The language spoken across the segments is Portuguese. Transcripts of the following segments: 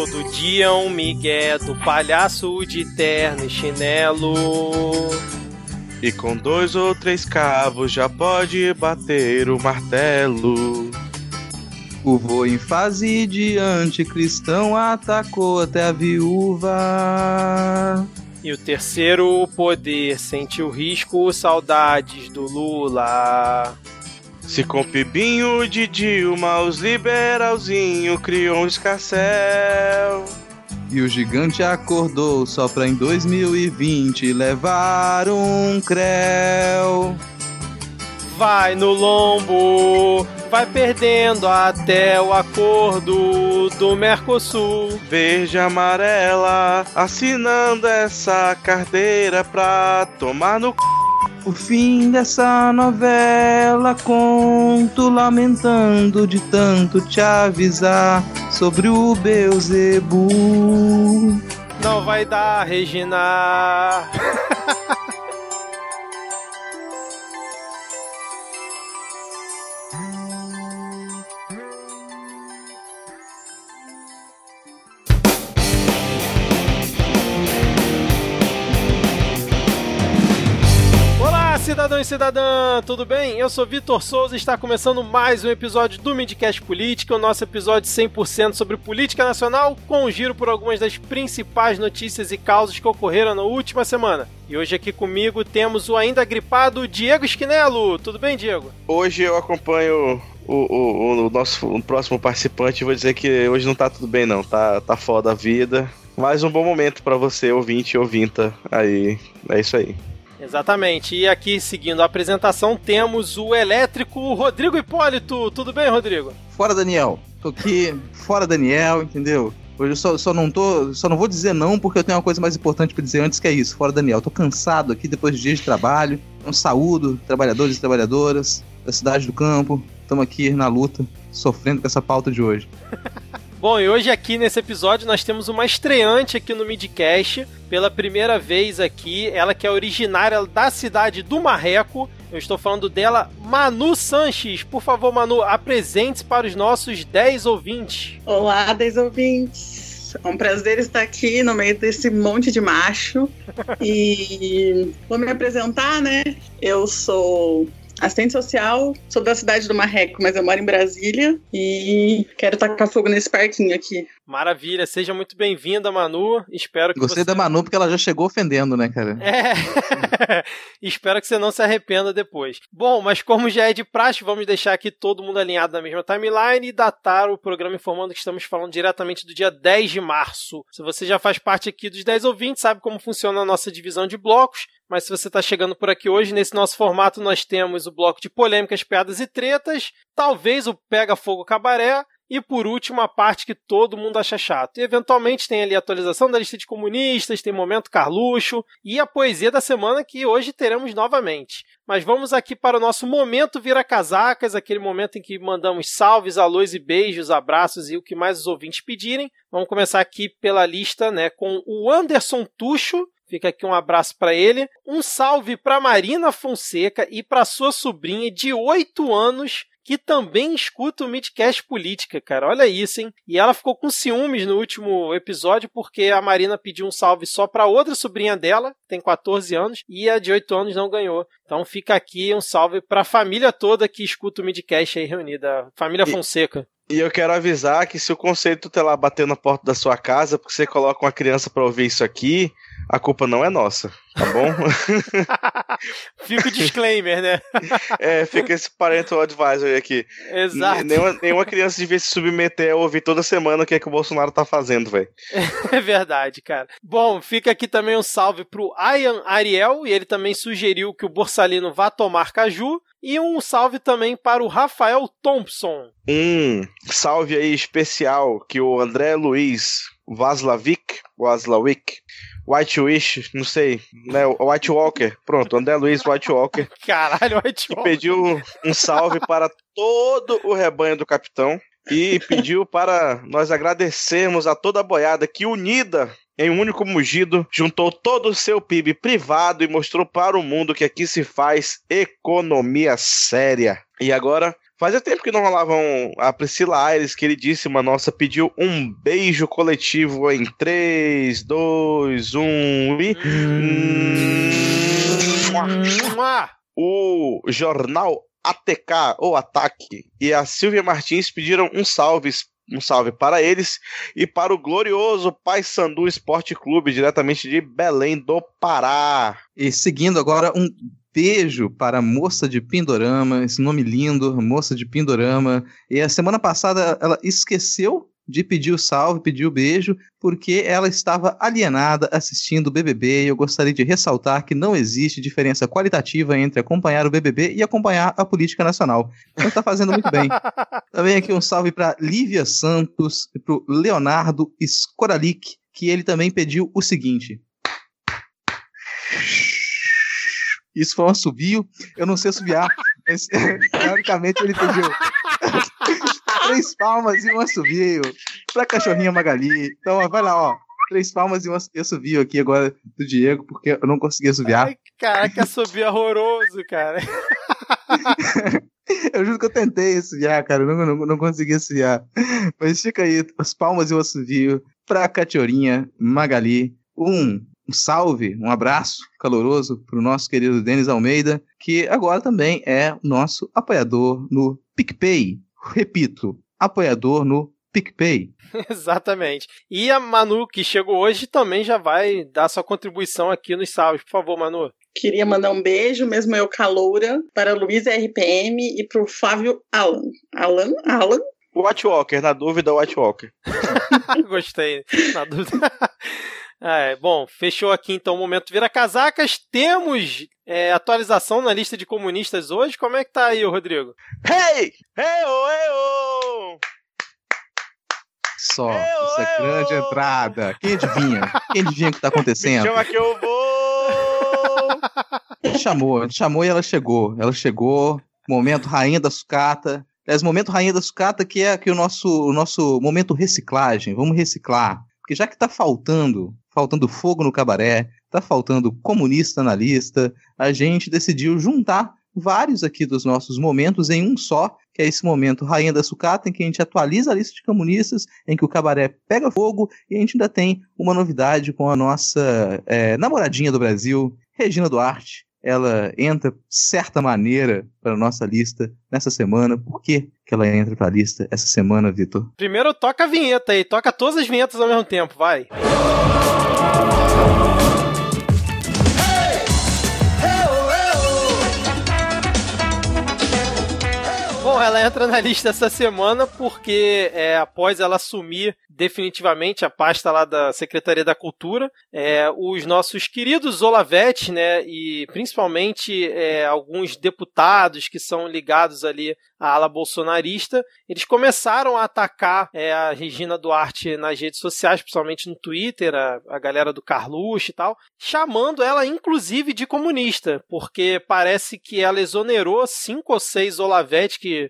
Todo dia um migué do palhaço de terno e chinelo. E com dois ou três cabos já pode bater o martelo. O vô em fase de anticristão atacou até a viúva. E o terceiro poder sentiu risco, saudades do Lula. Se com Pibinho de Dilma os liberalzinho criou um escarcel. E o gigante acordou só pra em 2020 levar um creu. Vai no lombo, vai perdendo até o acordo do Mercosul. Verde e amarela, assinando essa carteira pra tomar no c... O fim dessa novela conto lamentando de tanto te avisar sobre o Beuzebu. Não vai dar, Regina. cidadã, tudo bem? Eu sou Vitor Souza e está começando mais um episódio do Midcast Política, o nosso episódio 100% sobre política nacional, com um giro por algumas das principais notícias e causas que ocorreram na última semana. E hoje aqui comigo temos o ainda gripado Diego Esquinelo. Tudo bem, Diego? Hoje eu acompanho o, o, o nosso o próximo participante vou dizer que hoje não tá tudo bem não, tá, tá foda a vida. Mais um bom momento pra você, ouvinte e ouvinta aí. É isso aí. Exatamente. E aqui, seguindo a apresentação, temos o elétrico Rodrigo Hipólito. Tudo bem, Rodrigo? Fora Daniel. Tô aqui, fora Daniel, entendeu? Hoje eu só, só não tô. Só não vou dizer não, porque eu tenho uma coisa mais importante pra dizer antes que é isso. Fora Daniel. Tô cansado aqui depois de dias de trabalho. Um saúdo, trabalhadores e trabalhadoras da cidade do campo. Estamos aqui na luta, sofrendo com essa pauta de hoje. Bom, e hoje aqui nesse episódio nós temos uma estreante aqui no Midcast. Pela primeira vez aqui, ela que é originária da cidade do Marreco. Eu estou falando dela, Manu Sanches. Por favor, Manu, apresente-se para os nossos 10 ouvintes. Olá, 10 ouvintes. É um prazer estar aqui no meio desse monte de macho. E vou me apresentar, né? Eu sou assistente social, sou da cidade do Marreco, mas eu moro em Brasília e quero tacar fogo nesse parquinho aqui. Maravilha, seja muito bem-vinda, Manu. Espero que Gostei você... da Manu porque ela já chegou ofendendo, né, cara? É. Espero que você não se arrependa depois. Bom, mas como já é de praxe, vamos deixar aqui todo mundo alinhado na mesma timeline e datar o programa informando que estamos falando diretamente do dia 10 de março. Se você já faz parte aqui dos 10 ouvintes, sabe como funciona a nossa divisão de blocos. Mas se você está chegando por aqui hoje, nesse nosso formato nós temos o bloco de polêmicas, piadas e tretas, talvez o Pega Fogo Cabaré, e por último, a parte que todo mundo acha chato. E eventualmente tem ali a atualização da lista de comunistas, tem momento Carluxo e a poesia da semana que hoje teremos novamente. Mas vamos aqui para o nosso momento vira casacas, aquele momento em que mandamos salves, alôs e beijos, abraços e o que mais os ouvintes pedirem. Vamos começar aqui pela lista, né, com o Anderson Tuxo, Fica aqui um abraço para ele. Um salve para Marina Fonseca e para sua sobrinha de 8 anos que também escuta o Midcast Política, cara. Olha isso, hein? E ela ficou com ciúmes no último episódio porque a Marina pediu um salve só para outra sobrinha dela, que tem 14 anos, e a de 8 anos não ganhou. Então fica aqui um salve para a família toda que escuta o Midcast aí reunida, família Fonseca. E eu quero avisar que se o conceito tá lá batendo na porta da sua casa porque você coloca uma criança pra ouvir isso aqui, a culpa não é nossa, tá bom? Fica o disclaimer, né? é, fica esse parental advisory aqui. Exato. Nenhuma, nenhuma criança devia se submeter a ouvir toda semana o que é que o Bolsonaro tá fazendo, velho. É verdade, cara. Bom, fica aqui também um salve pro Ian Ariel, e ele também sugeriu que o Borsalino vá tomar caju. E um salve também para o Rafael Thompson. Um salve aí especial que o André Luiz Vaslavic, Vaslavic, White Wish, não sei, né, White Walker, pronto, André Luiz White Walker, Caralho, vai te que pediu um salve para todo o rebanho do capitão e pediu para nós agradecermos a toda a boiada que unida em um único mugido juntou todo o seu PIB privado e mostrou para o mundo que aqui se faz economia séria. E agora Fazia tempo que não rolavam a Priscila Aires, queridíssima nossa, pediu um beijo coletivo em 3, 2, 1 e. O jornal ATK, ou Ataque, e a Silvia Martins pediram um salve um salve para eles e para o glorioso Paysandu Esporte Clube, diretamente de Belém do Pará. E seguindo agora, um beijo para a moça de Pindorama, esse nome lindo, moça de Pindorama. E a semana passada ela esqueceu de pedir o salve, pedir o beijo, porque ela estava alienada assistindo o BBB e eu gostaria de ressaltar que não existe diferença qualitativa entre acompanhar o BBB e acompanhar a política nacional. Então está fazendo muito bem. Também aqui um salve para Lívia Santos e para o Leonardo Skoralik, que ele também pediu o seguinte. Isso foi um assobio. Eu não sei assobiar, mas teoricamente ele pediu três palmas e um assobio pra cachorrinha Magali. Então, ó, vai lá, ó. Três palmas e um assobio aqui agora do Diego, porque eu não consegui assobiar. Ai, caraca, assobio horroroso, cara. eu juro que eu tentei assobiar, cara. Eu não, não, não consegui assobiar. Mas fica aí, as palmas e um assobio pra cachorrinha Magali. Um um salve, um abraço caloroso para o nosso querido Denis Almeida, que agora também é nosso apoiador no PicPay. Repito, apoiador no PicPay. Exatamente. E a Manu, que chegou hoje, também já vai dar sua contribuição aqui nos salves. Por favor, Manu. Queria mandar um beijo, mesmo eu caloura, para Luísa RPM e para o Flávio Alan. Alan? Alan? Watchwalker, na dúvida, Watchwalker. Gostei, na dúvida. É, bom, fechou aqui então o momento vira casacas. Temos é, atualização na lista de comunistas hoje. Como é que tá aí, Rodrigo? Hey! Hey, oh, hey, oh! Só, hey, oh, essa hey, grande oh! entrada. Quem adivinha? Quem adivinha o que tá acontecendo? Me chama que eu vou! chamou, chamou e ela chegou. Ela chegou, momento rainha da sucata. Aliás, momento rainha da sucata que é aqui o nosso, o nosso momento reciclagem. Vamos reciclar. Porque já que tá faltando faltando fogo no cabaré, tá faltando comunista na lista, a gente decidiu juntar vários aqui dos nossos momentos em um só, que é esse momento Rainha da Sucata, em que a gente atualiza a lista de comunistas, em que o cabaré pega fogo, e a gente ainda tem uma novidade com a nossa é, namoradinha do Brasil, Regina Duarte. Ela entra, certa maneira, para nossa lista nessa semana. Por que, que ela entra para a lista essa semana, Vitor? Primeiro toca a vinheta aí, toca todas as vinhetas ao mesmo tempo, vai. Bom, ela entra na lista essa semana porque é, após ela assumir definitivamente a pasta lá da Secretaria da Cultura, é, os nossos queridos Olavetes, né, e principalmente é, alguns deputados que são ligados ali à ala bolsonarista, eles começaram a atacar é, a Regina Duarte nas redes sociais, principalmente no Twitter, a, a galera do Carluxo e tal, chamando ela inclusive de comunista, porque parece que ela exonerou cinco ou seis Olavetes que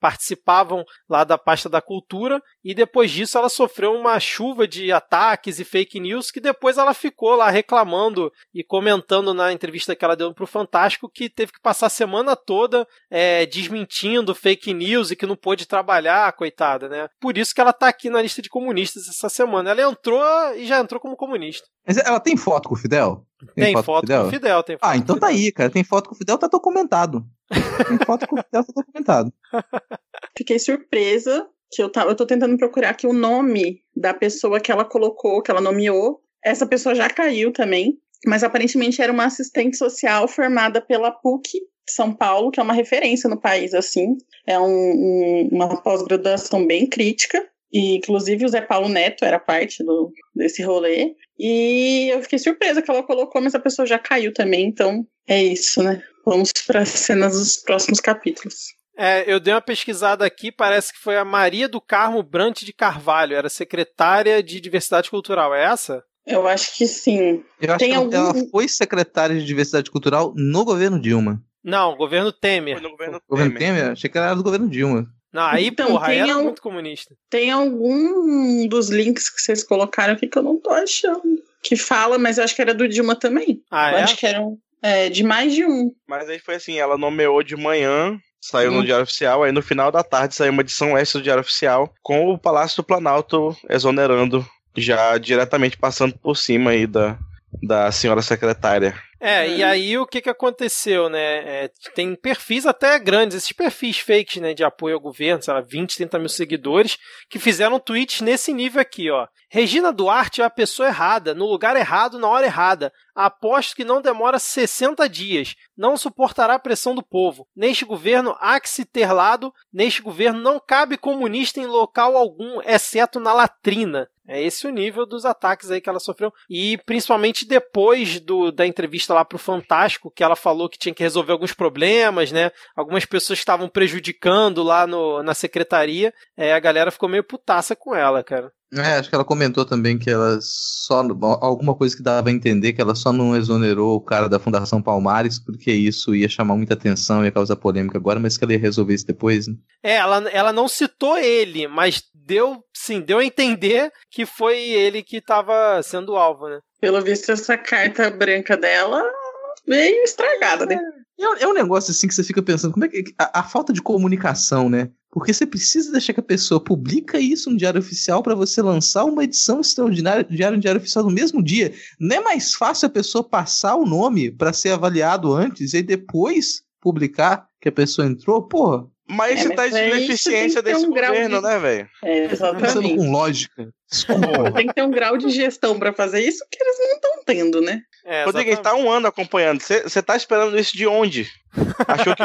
participavam lá da pasta da cultura, e depois disso ela sofreu uma chuva de ataques e fake news que depois ela ficou lá reclamando e comentando na entrevista que ela deu para o Fantástico que teve que passar a semana toda é, desmentindo fake news e que não pôde trabalhar, coitada, né? Por isso que ela está aqui na lista de comunistas essa semana. Ela entrou e já entrou como comunista. Mas ela tem foto com o Fidel? Tem, tem foto, foto, com o Fidel? Fidel tem foto ah, então tá aí, cara. Tem foto com o Fidel, tá documentado. Tem foto com o Fidel, tá documentado. Fiquei surpresa que eu, tá, eu tô tentando procurar aqui o nome da pessoa que ela colocou, que ela nomeou. Essa pessoa já caiu também, mas aparentemente era uma assistente social formada pela PUC São Paulo, que é uma referência no país, assim. É um, um, uma pós-graduação bem crítica. E, inclusive, o Zé Paulo Neto era parte do, desse rolê. E eu fiquei surpresa que ela colocou, mas a pessoa já caiu também, então é isso, né? Vamos para as cenas dos próximos capítulos. É, eu dei uma pesquisada aqui, parece que foi a Maria do Carmo Brant de Carvalho, era secretária de Diversidade Cultural, é essa? Eu acho que sim. Eu acho Tem que algum... ela foi secretária de Diversidade Cultural no governo Dilma. Não, governo Temer. Foi no governo, governo Temer. Temer? Achei que ela era do governo Dilma. Não, aí, então, porra, aí era um... muito comunista. Tem algum dos links que vocês colocaram aqui que eu não tô achando. Que fala, mas eu acho que era do Dilma também. Ah, eu é? acho que era um, é, de mais de um. Mas aí foi assim, ela nomeou de manhã Saiu no Diário Oficial, aí no final da tarde saiu uma edição extra do Diário Oficial com o Palácio do Planalto exonerando, já diretamente passando por cima aí da, da senhora secretária. É, e aí o que, que aconteceu, né? É, tem perfis até grandes, esses perfis fakes, né, de apoio ao governo, sei lá, 20, 30 mil seguidores, que fizeram tweets nesse nível aqui, ó. Regina Duarte é a pessoa errada, no lugar errado, na hora errada. Aposto que não demora 60 dias. Não suportará a pressão do povo. Neste governo há que se ter lado. Neste governo não cabe comunista em local algum, exceto na latrina. É esse o nível dos ataques aí que ela sofreu. E principalmente depois do, da entrevista lá pro Fantástico, que ela falou que tinha que resolver alguns problemas, né? Algumas pessoas estavam prejudicando lá no, na secretaria. É, a galera ficou meio putaça com ela, cara. É, acho que ela comentou também que ela só. Alguma coisa que dava a entender que ela só não exonerou o cara da Fundação Palmares, porque isso ia chamar muita atenção, ia causar polêmica agora, mas que ela ia resolver isso depois, né? É, ela, ela não citou ele, mas deu, sim, deu a entender que foi ele que estava sendo alvo, né? Pelo visto, essa carta branca dela meio estragada, né? É, é um negócio assim que você fica pensando, como é que. A, a, falta de comunicação, né? Porque você precisa deixar que a pessoa publica isso no Diário Oficial para você lançar uma edição extraordinária do Diário, Diário Oficial no mesmo dia. Não é mais fácil a pessoa passar o nome para ser avaliado antes e depois publicar que a pessoa entrou? Porra, mas é, isso tá de ineficiência desse um governo, de... né, velho? É, exatamente. com lógica. Tem que ter um grau de gestão para fazer isso que eles não estão tendo, né? É, Rodrigo, a gente tá um ano acompanhando. Você tá esperando isso de onde? Achou que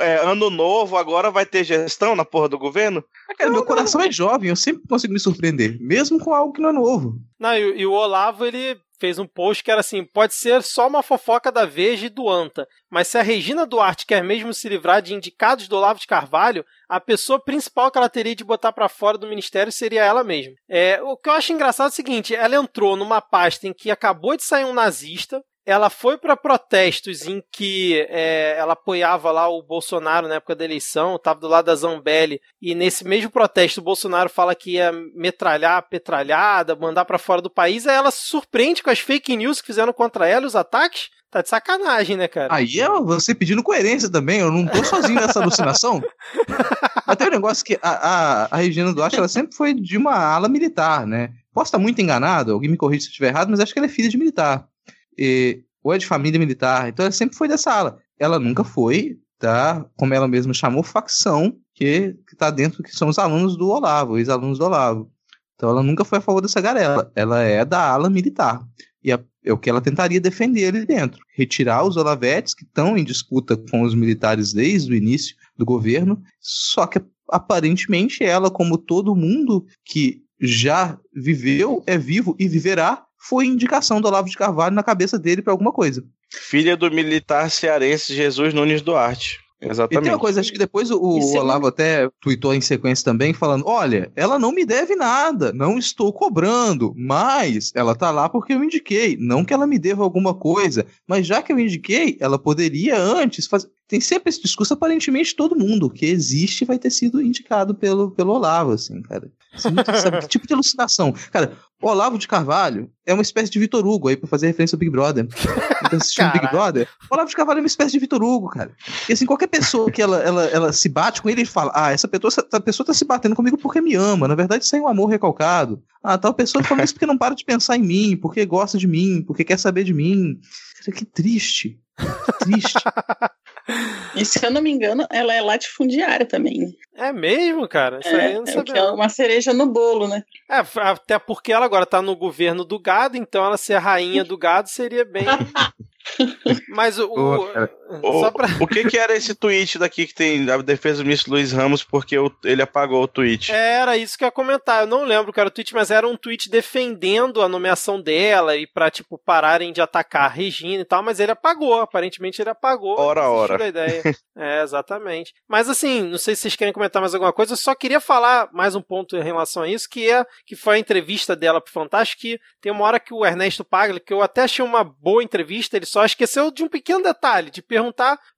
é, ano novo agora vai ter gestão na porra do governo? Ah, cara, meu coração é jovem, eu sempre consigo me surpreender, mesmo com algo que não é novo. Não, e, e o Olavo, ele fez um post que era assim: pode ser só uma fofoca da Veja e do Anta, mas se a Regina Duarte quer mesmo se livrar de indicados do Olavo de Carvalho, a pessoa principal que ela teria de botar para fora do ministério seria ela mesma. É, o que eu acho engraçado é o seguinte: ela entrou numa pasta em que acabou de sair um nazista, ela foi para protestos em que é, ela apoiava lá o Bolsonaro na época da eleição, estava do lado da Zambelli, e nesse mesmo protesto o Bolsonaro fala que ia metralhar a petralhada, mandar para fora do país, aí ela se surpreende com as fake news que fizeram contra ela, os ataques. Tá de sacanagem, né, cara? Aí é você pedindo coerência também, eu não tô sozinho nessa alucinação. Mas tem um negócio que a, a, a Regina Duarte, ela sempre foi de uma ala militar, né? Posso estar muito enganado, alguém me corrige se eu estiver errado, mas acho que ela é filha de militar e, ou é de família militar. Então ela sempre foi dessa ala. Ela nunca foi da, como ela mesma chamou, facção que está dentro, que são os alunos do Olavo, os alunos do Olavo. Então ela nunca foi a favor dessa garela. Ela é da ala militar. E é, é o que ela tentaria defender ali dentro. Retirar os olavetes que estão em disputa com os militares desde o início do governo. Só que aparentemente ela, como todo mundo que já viveu, é vivo e viverá, foi indicação do Olavo de Carvalho na cabeça dele para alguma coisa. Filha do militar cearense Jesus Nunes Duarte. Exatamente. E tem uma coisa, acho que depois o, o Olavo até tweetou em sequência também, falando: olha, ela não me deve nada, não estou cobrando, mas ela tá lá porque eu indiquei. Não que ela me deva alguma coisa, mas já que eu indiquei, ela poderia antes fazer. Tem sempre esse discurso, aparentemente todo mundo que existe vai ter sido indicado pelo, pelo Olavo, assim, cara. Sabe, que tipo de alucinação? Cara, o Olavo de Carvalho é uma espécie de Vitor Hugo aí pra fazer referência ao Big Brother. Então, assistindo Big Brother, o Olavo de Carvalho é uma espécie de Vitor Hugo, cara. E assim, qualquer pessoa que ela, ela, ela se bate com ele, ele fala: Ah, essa pessoa, essa pessoa tá se batendo comigo porque me ama. Na verdade, isso é um amor recalcado. Ah, tal pessoa fala isso porque não para de pensar em mim, porque gosta de mim, porque quer saber de mim. Que triste. Que triste. E se eu não me engano, ela é latifundiária também. É mesmo, cara? Isso é, é, que é uma cereja no bolo, né? É, até porque ela agora tá no governo do gado, então ela ser rainha do gado seria bem. Mas o. O, o, pra... o que, que era esse tweet daqui que tem a defesa do ministro Luiz Ramos porque ele apagou o tweet? Era isso que eu ia comentar. Eu não lembro que era o tweet, mas era um tweet defendendo a nomeação dela e pra, tipo, pararem de atacar a Regina e tal, mas ele apagou. Aparentemente ele apagou. Ora, ora. Ideia. é, exatamente. Mas assim, não sei se vocês querem comentar mais alguma coisa. Eu só queria falar mais um ponto em relação a isso, que é que foi a entrevista dela pro Fantástico, que tem uma hora que o Ernesto Pagli, que eu até achei uma boa entrevista, ele só esqueceu de um pequeno detalhe, de perguntar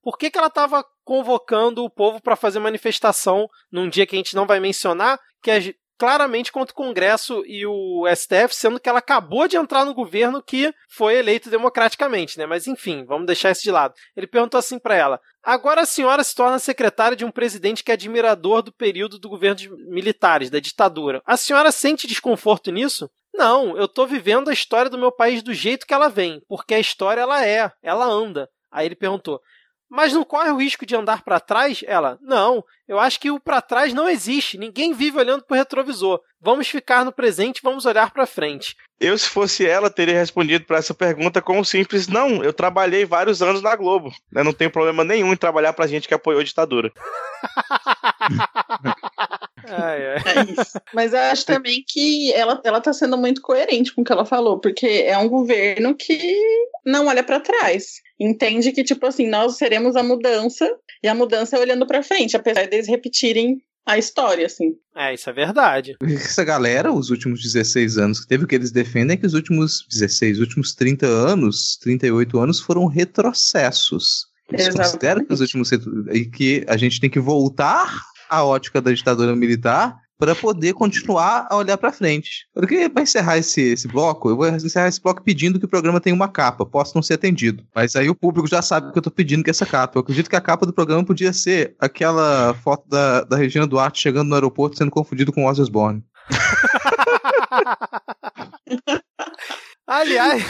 por que, que ela estava convocando o povo para fazer manifestação num dia que a gente não vai mencionar, que é claramente contra o Congresso e o STF, sendo que ela acabou de entrar no governo que foi eleito democraticamente, né? Mas enfim, vamos deixar isso de lado. Ele perguntou assim para ela: Agora a senhora se torna secretária de um presidente que é admirador do período do governo de militares, da ditadura. A senhora sente desconforto nisso? Não, eu tô vivendo a história do meu país do jeito que ela vem, porque a história ela é, ela anda. Aí ele perguntou: mas não corre o risco de andar para trás? Ela, não, eu acho que o para trás não existe. Ninguém vive olhando pro retrovisor. Vamos ficar no presente, vamos olhar para frente. Eu, se fosse ela, teria respondido para essa pergunta com um simples não. Eu trabalhei vários anos na Globo. Né? Não tem problema nenhum em trabalhar pra gente que apoiou a ditadura. ai, ai. É isso. Mas eu acho também que ela, ela tá sendo muito coerente com o que ela falou, porque é um governo que não olha para trás entende que, tipo assim, nós seremos a mudança e a mudança é olhando para frente, apesar deles repetirem a história, assim. É, isso é verdade. Essa galera, os últimos 16 anos que teve, o que eles defendem é que os últimos 16, últimos 30 anos, 38 anos foram retrocessos. Eles Exatamente. consideram que os últimos e que a gente tem que voltar à ótica da ditadura militar para poder continuar a olhar para frente. Porque para encerrar esse, esse bloco, eu vou encerrar esse bloco pedindo que o programa tenha uma capa. Posso não ser atendido, mas aí o público já sabe que eu tô pedindo que essa capa. Eu acredito que a capa do programa podia ser aquela foto da, da Regina Duarte chegando no aeroporto sendo confundido com Ozzy Osbourne. Aliás,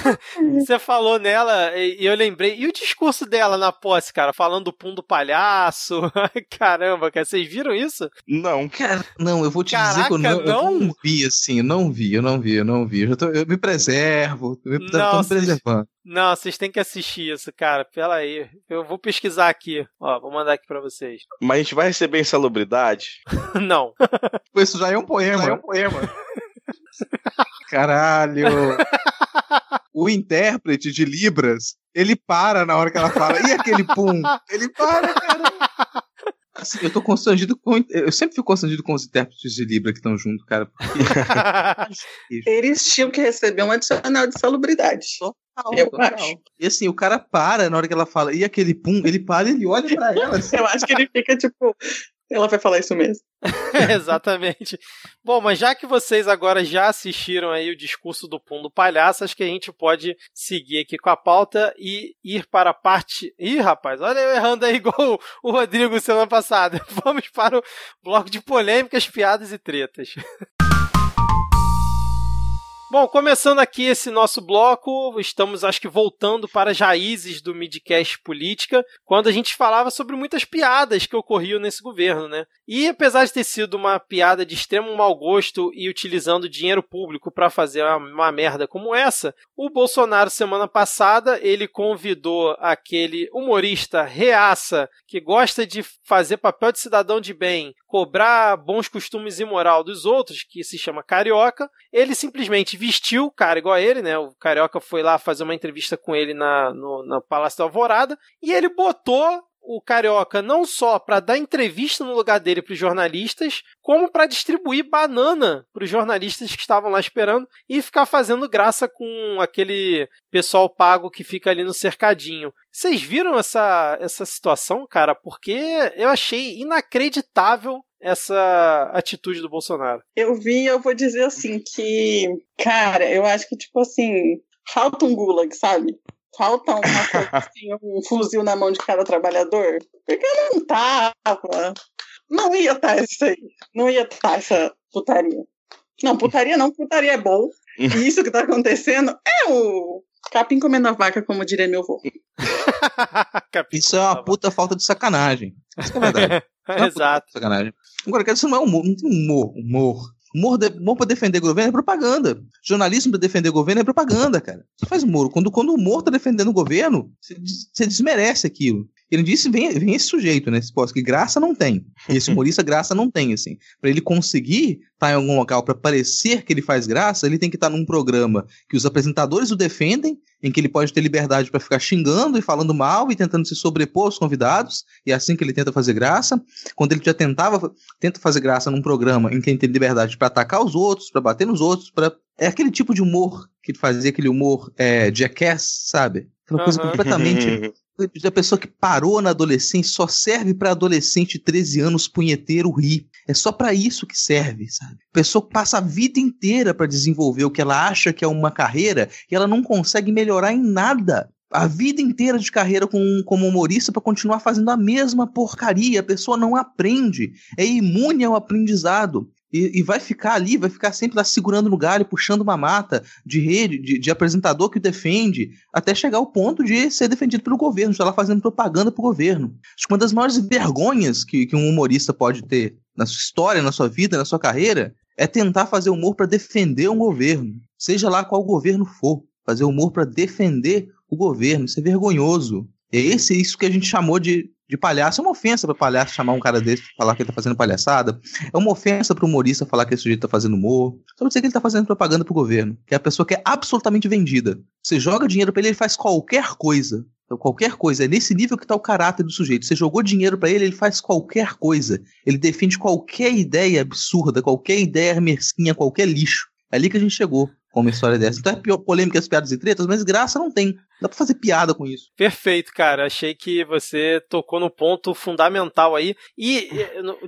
você falou nela e eu lembrei. E o discurso dela na posse, cara? Falando do pum do palhaço. Caramba, cara, vocês viram isso? Não. Cara, não, eu vou te Caraca, dizer que eu não, não? eu não vi, assim. Eu não vi, eu não vi, eu não vi. Eu, tô, eu me preservo, eu me, não, tô me preservando. Não, vocês têm que assistir isso, cara. Pela aí. Eu vou pesquisar aqui. Ó, vou mandar aqui pra vocês. Mas a gente vai receber insalubridade? não. Isso já é um poema. Já é um poema. Caralho! O intérprete de Libras, ele para na hora que ela fala. E aquele pum? Ele para, cara. Assim, eu tô constrangido com. Eu sempre fico constrangido com os intérpretes de Libra que estão junto, cara. Porque... Eles tinham que receber um adicional de salubridade. Total, eu total. acho. E assim, o cara para na hora que ela fala, e aquele pum, ele para e ele olha pra ela. Assim. eu acho que ele fica tipo, ela vai falar isso mesmo. Exatamente. Bom, mas já que vocês agora já assistiram aí o discurso do Pum do Palhaço, acho que a gente pode seguir aqui com a pauta e ir para a parte. Ih, rapaz, olha eu errando aí igual o Rodrigo semana passada. Vamos para o bloco de polêmicas, piadas e tretas. Bom, começando aqui esse nosso bloco, estamos acho que voltando para as raízes do Midcast Política, quando a gente falava sobre muitas piadas que ocorriam nesse governo, né? E apesar de ter sido uma piada de extremo mau gosto e utilizando dinheiro público para fazer uma, merda como essa, o Bolsonaro semana passada ele convidou aquele humorista reaça que gosta de fazer papel de cidadão de bem, cobrar bons costumes e moral dos outros, que se chama carioca, ele simplesmente vestiu o cara igual a ele, né? O Carioca foi lá fazer uma entrevista com ele na, no, no Palácio da Alvorada e ele botou o Carioca não só para dar entrevista no lugar dele para os jornalistas, como para distribuir banana para os jornalistas que estavam lá esperando e ficar fazendo graça com aquele pessoal pago que fica ali no cercadinho. Vocês viram essa, essa situação, cara? Porque eu achei inacreditável essa atitude do Bolsonaro. Eu vi, eu vou dizer assim que, cara, eu acho que tipo assim, falta um gulag, sabe? Falta uma coisa assim, um fuzil na mão de cada trabalhador. Porque não tava. Não ia estar tá isso aí. Não ia estar tá essa putaria. Não, putaria não, putaria é bom. E isso que tá acontecendo é o capim comendo a vaca, como diria meu avô. isso é uma puta falta de sacanagem. Isso é verdade. É Exato. Sacanagem. Agora, isso não é humor, não tem humor, humor. Humor, de, humor pra defender governo é propaganda. Jornalismo pra defender governo é propaganda, cara. Você faz humor. Quando, quando o humor tá defendendo o governo, você desmerece aquilo. Ele disse, vem, vem esse sujeito, né? Esse que graça não tem. Esse humorista graça não tem, assim. Para ele conseguir estar tá em algum local para parecer que ele faz graça, ele tem que estar tá num programa que os apresentadores o defendem, em que ele pode ter liberdade para ficar xingando e falando mal e tentando se sobrepor aos convidados, e é assim que ele tenta fazer graça. Quando ele já tentava, tenta fazer graça num programa em que ele tem liberdade para atacar os outros, para bater nos outros, para é aquele tipo de humor que fazia aquele humor é, jackass, sabe? Aquela coisa completamente A pessoa que parou na adolescência só serve para adolescente de 13 anos punheteiro rir. É só para isso que serve, sabe? A pessoa passa a vida inteira para desenvolver o que ela acha que é uma carreira e ela não consegue melhorar em nada a vida inteira de carreira com, como humorista para continuar fazendo a mesma porcaria. A pessoa não aprende, é imune ao aprendizado. E, e, vai ficar ali, vai ficar sempre lá segurando no galho, puxando uma mata de rede, de, de apresentador que o defende, até chegar ao ponto de ser defendido pelo governo, estar lá fazendo propaganda para o governo. Acho que uma das maiores vergonhas que, que um humorista pode ter na sua história, na sua vida, na sua carreira, é tentar fazer humor para defender um governo, seja lá qual governo for. Fazer humor para defender o governo. Isso é vergonhoso. É esse isso que a gente chamou de, de palhaço. É uma ofensa para palhaço chamar um cara desse falar que ele tá fazendo palhaçada. É uma ofensa para humorista falar que esse sujeito tá fazendo humor. Só dizer que ele tá fazendo propaganda pro governo. Que é a pessoa que é absolutamente vendida. Você joga dinheiro para ele, ele faz qualquer coisa. Então, qualquer coisa. É nesse nível que tá o caráter do sujeito. Você jogou dinheiro para ele, ele faz qualquer coisa. Ele defende qualquer ideia absurda, qualquer ideia mesquinha, qualquer lixo. É ali que a gente chegou com uma história dessa. Então é polêmica as piadas e tretas, mas graça não tem. Dá pra fazer piada com isso. Perfeito, cara. Achei que você tocou no ponto fundamental aí. E,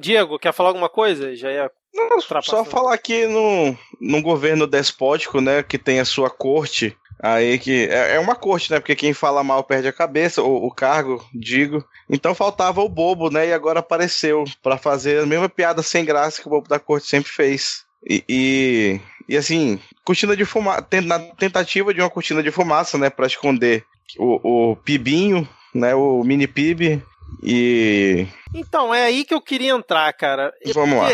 Diego, quer falar alguma coisa? Já ia. Não, só falar aqui no, no governo despótico, né, que tem a sua corte, Aí que. É, é, uma corte, né? Porque quem fala mal perde a cabeça, o, o cargo, digo. Então faltava o bobo, né? E agora apareceu para fazer a mesma piada sem graça que o bobo da corte sempre fez. E, e, e assim, cortina de fumaça, na tentativa de uma cortina de fumaça, né, para esconder o, o pibinho, né, o mini pib e então, é aí que eu queria entrar, cara. Vamos lá.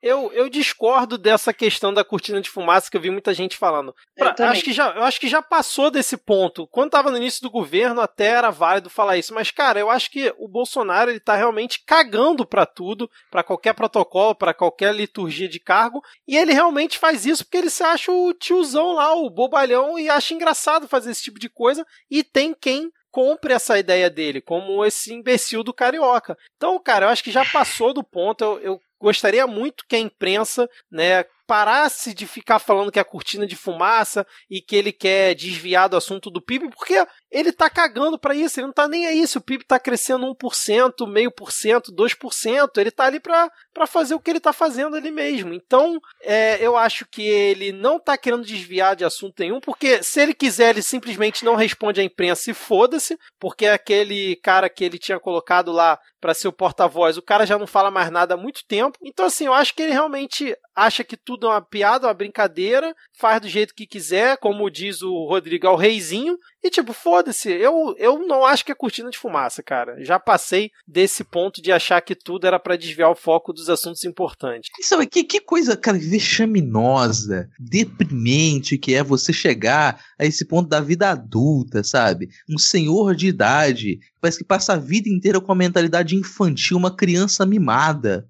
Eu, eu discordo dessa questão da cortina de fumaça que eu vi muita gente falando. Pra, eu, acho que já, eu acho que já passou desse ponto. Quando tava no início do governo, até era válido falar isso. Mas, cara, eu acho que o Bolsonaro ele tá realmente cagando para tudo, para qualquer protocolo, para qualquer liturgia de cargo. E ele realmente faz isso porque ele se acha o tiozão lá, o bobalhão, e acha engraçado fazer esse tipo de coisa. E tem quem compre essa ideia dele, como esse imbecil do carioca. Então, cara, eu acho que já passou do ponto. Eu, eu gostaria muito que a imprensa, né, parasse de ficar falando que é cortina de fumaça e que ele quer desviar do assunto do PIB, porque ele tá cagando para isso, ele não tá nem aí se o PIB tá crescendo 1%, meio por cento, 2%, ele tá ali para fazer o que ele tá fazendo ali mesmo. Então, é, eu acho que ele não tá querendo desviar de assunto nenhum, porque se ele quiser, ele simplesmente não responde à imprensa e foda-se, porque aquele cara que ele tinha colocado lá para ser o porta-voz, o cara já não fala mais nada há muito tempo. Então, assim, eu acho que ele realmente acha que tudo é uma piada, uma brincadeira, faz do jeito que quiser, como diz o Rodrigo, é o reizinho, e tipo, foda-se, eu, eu não acho que é cortina de fumaça, cara. Já passei desse ponto de achar que tudo era para desviar o foco dos assuntos importantes. Isso, que, que coisa, cara, vexaminosa, deprimente que é você chegar a esse ponto da vida adulta, sabe? Um senhor de idade, parece que passa a vida inteira com a mentalidade infantil, uma criança mimada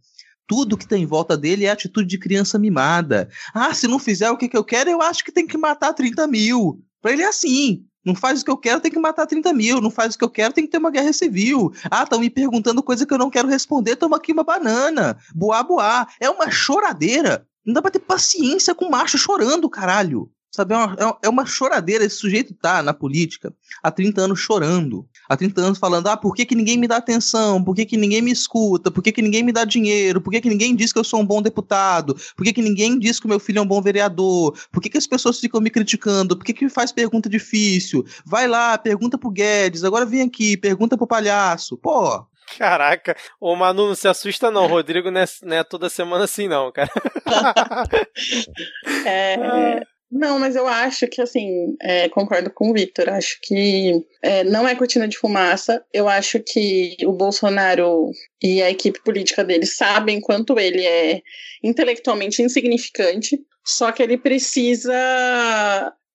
tudo que tem em volta dele é atitude de criança mimada. Ah, se não fizer o que, que eu quero, eu acho que tem que matar 30 mil. Pra ele é assim. Não faz o que eu quero, tem que matar 30 mil. Não faz o que eu quero, tem que ter uma guerra civil. Ah, estão me perguntando coisa que eu não quero responder, toma aqui uma banana. Boa, boa. É uma choradeira. Não dá pra ter paciência com macho chorando, caralho. Sabe, é uma, é, é uma choradeira. Esse sujeito tá na política há 30 anos chorando. Há 30 anos falando, ah, por que, que ninguém me dá atenção? Por que, que ninguém me escuta? Por que, que ninguém me dá dinheiro? Por que, que ninguém diz que eu sou um bom deputado? Por que, que ninguém diz que o meu filho é um bom vereador? Por que, que as pessoas ficam me criticando? Por que, que faz pergunta difícil? Vai lá, pergunta pro Guedes, agora vem aqui, pergunta pro palhaço. Pô, Caraca, o Manu não se assusta não, Rodrigo não é, não é toda semana assim não, cara. é, não, mas eu acho que, assim, é, concordo com o Victor. Acho que é, não é cortina de fumaça. Eu acho que o Bolsonaro e a equipe política dele sabem quanto ele é intelectualmente insignificante. Só que ele precisa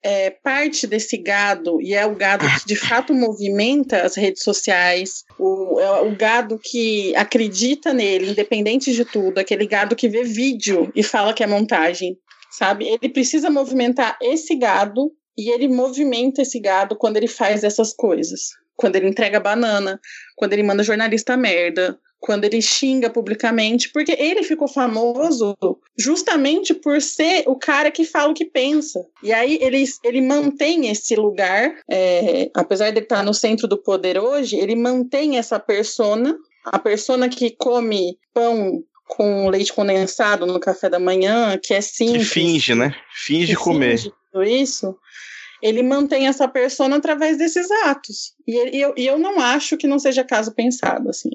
é, parte desse gado, e é o gado que de fato movimenta as redes sociais, o, é o gado que acredita nele, independente de tudo, aquele gado que vê vídeo e fala que é montagem sabe? Ele precisa movimentar esse gado e ele movimenta esse gado quando ele faz essas coisas. Quando ele entrega banana, quando ele manda jornalista merda, quando ele xinga publicamente, porque ele ficou famoso justamente por ser o cara que fala o que pensa. E aí ele, ele mantém esse lugar, é, apesar de estar no centro do poder hoje, ele mantém essa persona, a persona que come pão com leite condensado no café da manhã, que é simples. Que finge, né? Finge comer. Finge tudo isso ele mantém essa persona através desses atos. E, e, eu, e eu não acho que não seja caso pensado, assim.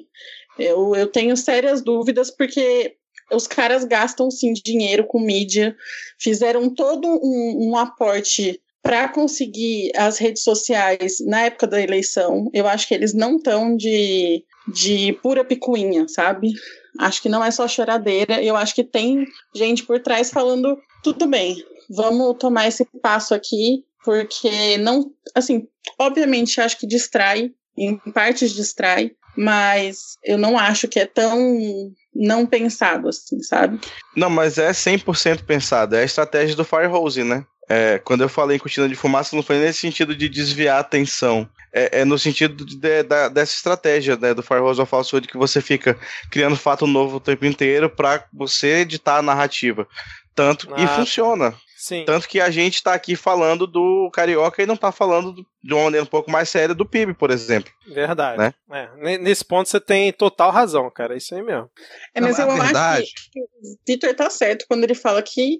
Eu, eu tenho sérias dúvidas porque os caras gastam sim dinheiro com mídia, fizeram todo um, um aporte para conseguir as redes sociais na época da eleição. Eu acho que eles não estão de, de pura picuinha, sabe? Acho que não é só choradeira. Eu acho que tem gente por trás falando: tudo bem, vamos tomar esse passo aqui, porque não. Assim, obviamente, acho que distrai, em partes distrai, mas eu não acho que é tão não pensado assim, sabe? Não, mas é 100% pensado. É a estratégia do Firehose, né? É, quando eu falei em cortina de fumaça, não foi nesse sentido de desviar a atenção. É, é no sentido de, de, de, dessa estratégia né, do Firehose of Falsehood que você fica criando fato novo o tempo inteiro para você editar a narrativa. Tanto ah, e funciona. Sim. Tanto que a gente está aqui falando do Carioca e não está falando do, de uma maneira um pouco mais séria do PIB, por exemplo. Verdade. Né? É, nesse ponto você tem total razão, cara. É isso aí mesmo. É, mas não, eu verdade... acho que, que o Vitor tá certo quando ele fala que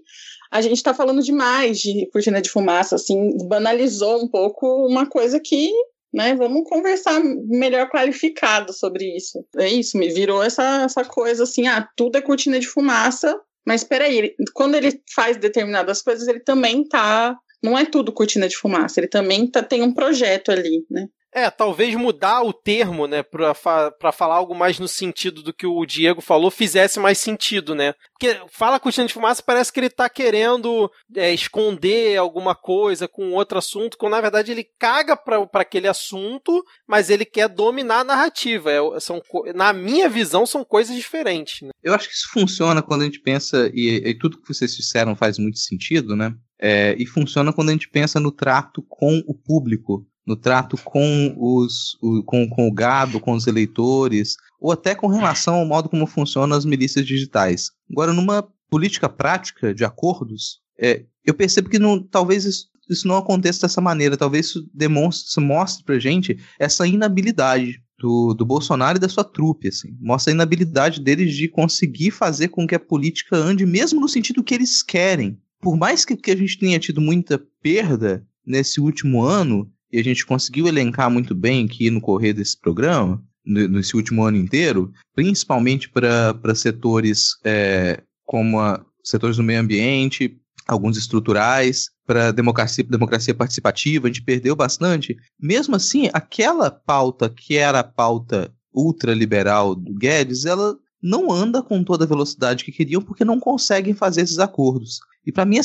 a gente está falando demais de cortina de fumaça, assim, banalizou um pouco uma coisa que né? Vamos conversar melhor clarificado sobre isso. É isso, me virou essa, essa coisa assim, ah, tudo é cortina de fumaça, mas peraí, ele, quando ele faz determinadas coisas, ele também tá. Não é tudo cortina de fumaça, ele também tá, tem um projeto ali, né? É, talvez mudar o termo, né, pra, fa falar algo mais no sentido do que o Diego falou, fizesse mais sentido, né? Porque fala cortina de fumaça, parece que ele tá querendo é, esconder alguma coisa com outro assunto, quando na verdade ele caga pra aquele assunto, mas ele quer dominar a narrativa. É, são, na minha visão, são coisas diferentes. Né? Eu acho que isso funciona quando a gente pensa, e, e tudo que vocês disseram faz muito sentido, né? É, e funciona quando a gente pensa no trato com o público no trato com, os, o, com, com o gado, com os eleitores, ou até com relação ao modo como funcionam as milícias digitais. Agora, numa política prática de acordos, é, eu percebo que não, talvez isso, isso não aconteça dessa maneira, talvez isso, demonstre, isso mostre pra gente essa inabilidade do, do Bolsonaro e da sua trupe, assim. Mostra a inabilidade deles de conseguir fazer com que a política ande, mesmo no sentido que eles querem. Por mais que, que a gente tenha tido muita perda nesse último ano, e a gente conseguiu elencar muito bem aqui no correr desse programa, nesse último ano inteiro, principalmente para setores é, como a, setores do meio ambiente, alguns estruturais, para democracia, democracia participativa, a gente perdeu bastante. Mesmo assim, aquela pauta que era a pauta ultraliberal do Guedes, ela não anda com toda a velocidade que queriam porque não conseguem fazer esses acordos. E para mim,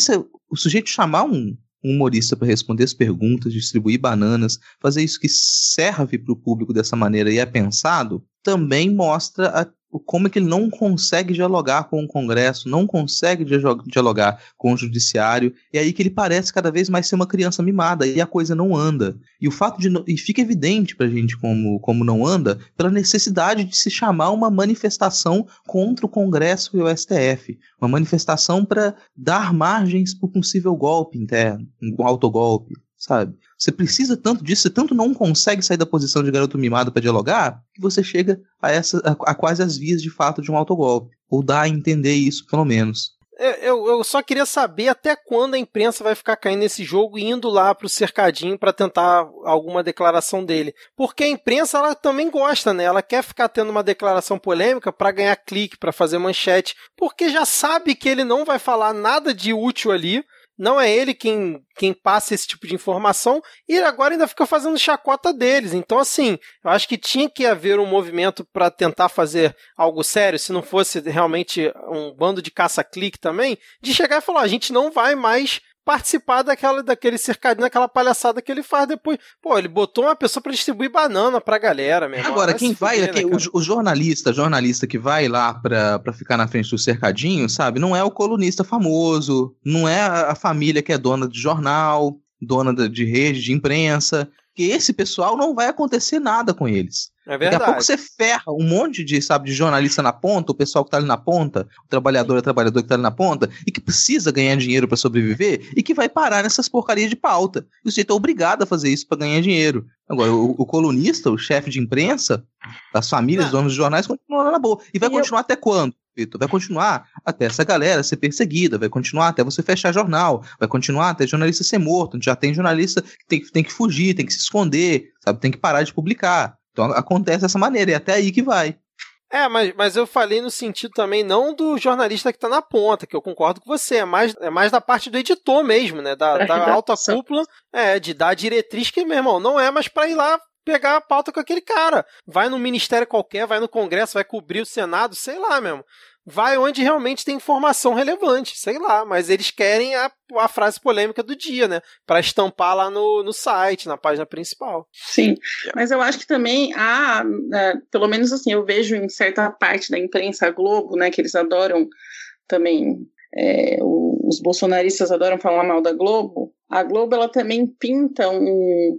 o sujeito chamar um, um humorista para responder as perguntas, distribuir bananas, fazer isso que serve para o público dessa maneira e é pensado, também mostra a como é que ele não consegue dialogar com o Congresso, não consegue dialogar com o Judiciário, e é aí que ele parece cada vez mais ser uma criança mimada, e a coisa não anda. E o fato de. E fica evidente pra gente como, como não anda, pela necessidade de se chamar uma manifestação contra o Congresso e o STF. Uma manifestação para dar margens para o possível golpe interno, um autogolpe, sabe? Você precisa tanto disso, você tanto não consegue sair da posição de garoto mimado para dialogar, que você chega a, essa, a, a, quase as vias de fato de um autogolpe. Ou dá a entender isso, pelo menos. Eu, eu, só queria saber até quando a imprensa vai ficar caindo nesse jogo e indo lá pro cercadinho para tentar alguma declaração dele. Porque a imprensa ela também gosta, né? Ela quer ficar tendo uma declaração polêmica para ganhar clique, para fazer manchete, porque já sabe que ele não vai falar nada de útil ali não é ele quem, quem passa esse tipo de informação e agora ainda fica fazendo chacota deles. Então, assim, eu acho que tinha que haver um movimento para tentar fazer algo sério, se não fosse realmente um bando de caça-clique também, de chegar e falar: a gente não vai mais participar daquela, daquele cercadinho, daquela palhaçada que ele faz depois. Pô, ele botou uma pessoa para distribuir banana pra galera, mesmo. Agora, vai quem vai, fuder, né, o, o, jornalista, jornalista que vai lá pra, pra ficar na frente do cercadinho, sabe? Não é o colunista famoso, não é a, família que é dona de jornal, dona de, de rede de imprensa, que esse pessoal não vai acontecer nada com eles. É Daqui a pouco você ferra um monte de, sabe, de jornalista na ponta, o pessoal que tá ali na ponta, o trabalhador, o trabalhador que tá ali na ponta, e que precisa ganhar dinheiro para sobreviver, e que vai parar nessas porcarias de pauta. E o sujeito é obrigado a fazer isso para ganhar dinheiro. Agora, o, o colunista, o chefe de imprensa, das famílias, donos de jornais, continua na boa. E vai e continuar eu... até quando? Vitor, vai continuar até essa galera ser perseguida, vai continuar até você fechar jornal, vai continuar até jornalista ser morto. Já tem jornalista que tem, tem que fugir, tem que se esconder, sabe? Tem que parar de publicar. Então acontece dessa maneira, e é até aí que vai. É, mas, mas eu falei no sentido também não do jornalista que está na ponta, que eu concordo com você, é mais, é mais da parte do editor mesmo, né? Da, da alta cúpula, é, de dar diretriz que, meu irmão, não é mais para ir lá pegar a pauta com aquele cara. Vai no ministério qualquer, vai no Congresso, vai cobrir o Senado, sei lá mesmo. Vai onde realmente tem informação relevante, sei lá, mas eles querem a, a frase polêmica do dia, né? Para estampar lá no, no site, na página principal. Sim, mas eu acho que também há, é, pelo menos assim, eu vejo em certa parte da imprensa Globo, né, que eles adoram também é, os bolsonaristas adoram falar mal da Globo, a Globo ela também pinta um,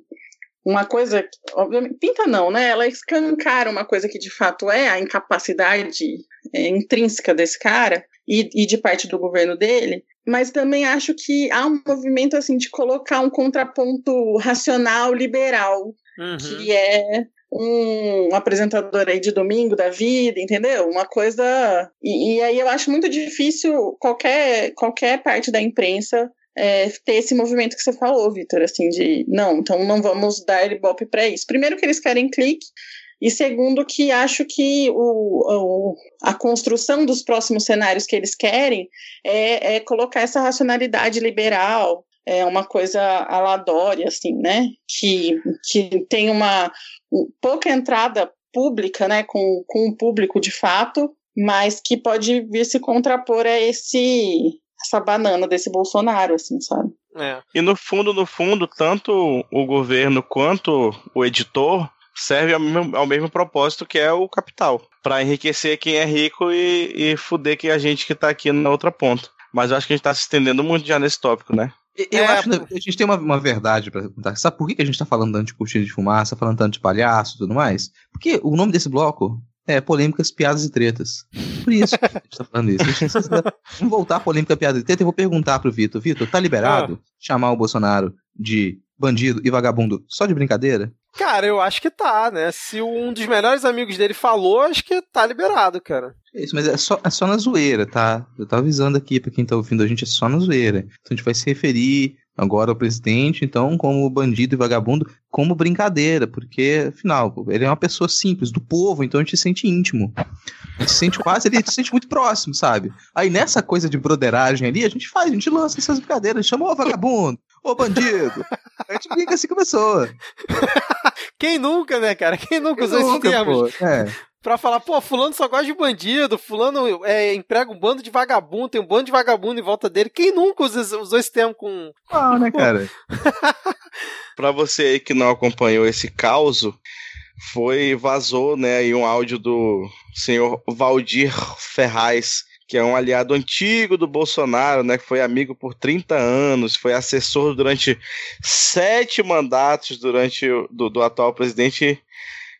uma coisa, obviamente, pinta não, né? Ela escancara uma coisa que de fato é a incapacidade é, intrínseca desse cara e, e de parte do governo dele, mas também acho que há um movimento assim de colocar um contraponto racional liberal, uhum. que é um apresentador aí de domingo da vida, entendeu? Uma coisa. E, e, aí eu acho muito difícil qualquer, qualquer parte da imprensa é, ter esse movimento que você falou, Vitor, assim, de não, então não vamos dar ibope para isso. Primeiro que eles querem clique, e segundo que acho que o, o, a construção dos próximos cenários que eles querem é, é colocar essa racionalidade liberal, é uma coisa aladória, assim, né? Que, que tem uma pouca entrada pública, né? Com, com o público de fato, mas que pode vir se contrapor a esse essa banana desse Bolsonaro, assim, sabe? É. E no fundo, no fundo, tanto o governo quanto o editor serve ao mesmo, ao mesmo propósito que é o capital, para enriquecer quem é rico e, e fuder que a gente que tá aqui na outra ponta. Mas eu acho que a gente tá se estendendo muito já nesse tópico, né? Eu é, acho que a gente tem uma, uma verdade para contar. Sabe por que a gente tá falando tanto de cortina de fumaça, falando tanto de palhaço e tudo mais? Porque o nome desse bloco é, polêmicas, piadas e tretas. Por isso que a gente tá falando isso. Vamos voltar a polêmica, piada e treta e vou perguntar pro Vitor. Vitor, tá liberado ah. chamar o Bolsonaro de bandido e vagabundo só de brincadeira? Cara, eu acho que tá, né? Se um dos melhores amigos dele falou, acho que tá liberado, cara. É isso, mas é só, é só na zoeira, tá? Eu tô avisando aqui pra quem tá ouvindo a gente, é só na zoeira. Então a gente vai se referir agora o presidente, então, como bandido e vagabundo, como brincadeira, porque, afinal, ele é uma pessoa simples, do povo, então a gente se sente íntimo. A gente se sente quase, ele se sente muito próximo, sabe? Aí nessa coisa de broderagem ali, a gente faz, a gente lança essas brincadeiras, chama o vagabundo, ô bandido. A gente brinca assim com a pessoa. Quem nunca, né, cara? Quem nunca Quem usou nunca, esses termos? Pô, é pra falar, pô, fulano só gosta de bandido, fulano é, emprega um bando de vagabundo, tem um bando de vagabundo em volta dele. Quem nunca usou, usou esse termo com. Ah, né, cara? pra você aí que não acompanhou esse caos, foi, vazou, né, aí um áudio do senhor Valdir Ferraz, que é um aliado antigo do Bolsonaro, né, que foi amigo por 30 anos, foi assessor durante sete mandatos durante do, do atual presidente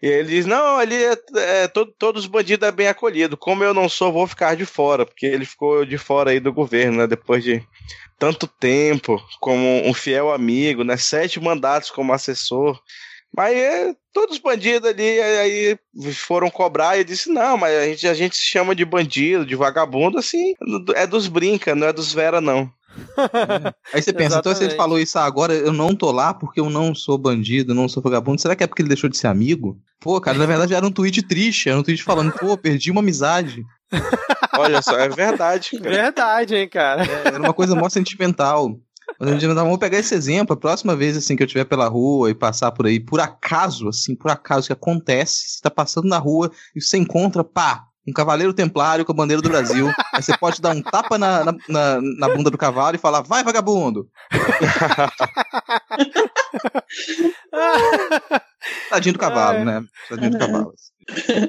e ele diz: Não, ali é, é, todo, todos os bandidos é bem acolhido. Como eu não sou, vou ficar de fora, porque ele ficou de fora aí do governo, né? Depois de tanto tempo, como um fiel amigo, né? Sete mandatos como assessor. Mas é, todos os bandidos ali aí foram cobrar e disse: Não, mas a gente, a gente se chama de bandido, de vagabundo, assim, é dos brinca, não é dos Vera, não. Aí você pensa, então se ele falou isso agora, eu não tô lá porque eu não sou bandido, não sou vagabundo. Será que é porque ele deixou de ser amigo? Pô, cara, na verdade era um tweet triste, era um tweet falando, pô, perdi uma amizade. Olha só, é verdade. Cara. Verdade, hein, cara. É, era uma coisa mó sentimental. Vamos pegar esse exemplo, a próxima vez assim que eu estiver pela rua e passar por aí, por acaso, assim, por acaso que acontece, você tá passando na rua e você encontra, pá, um cavaleiro templário com a bandeira do Brasil. aí você pode dar um tapa na, na, na, na bunda do cavalo e falar, vai, vagabundo! Tadinho do cavalo, é. né? Tadinho do cavalo.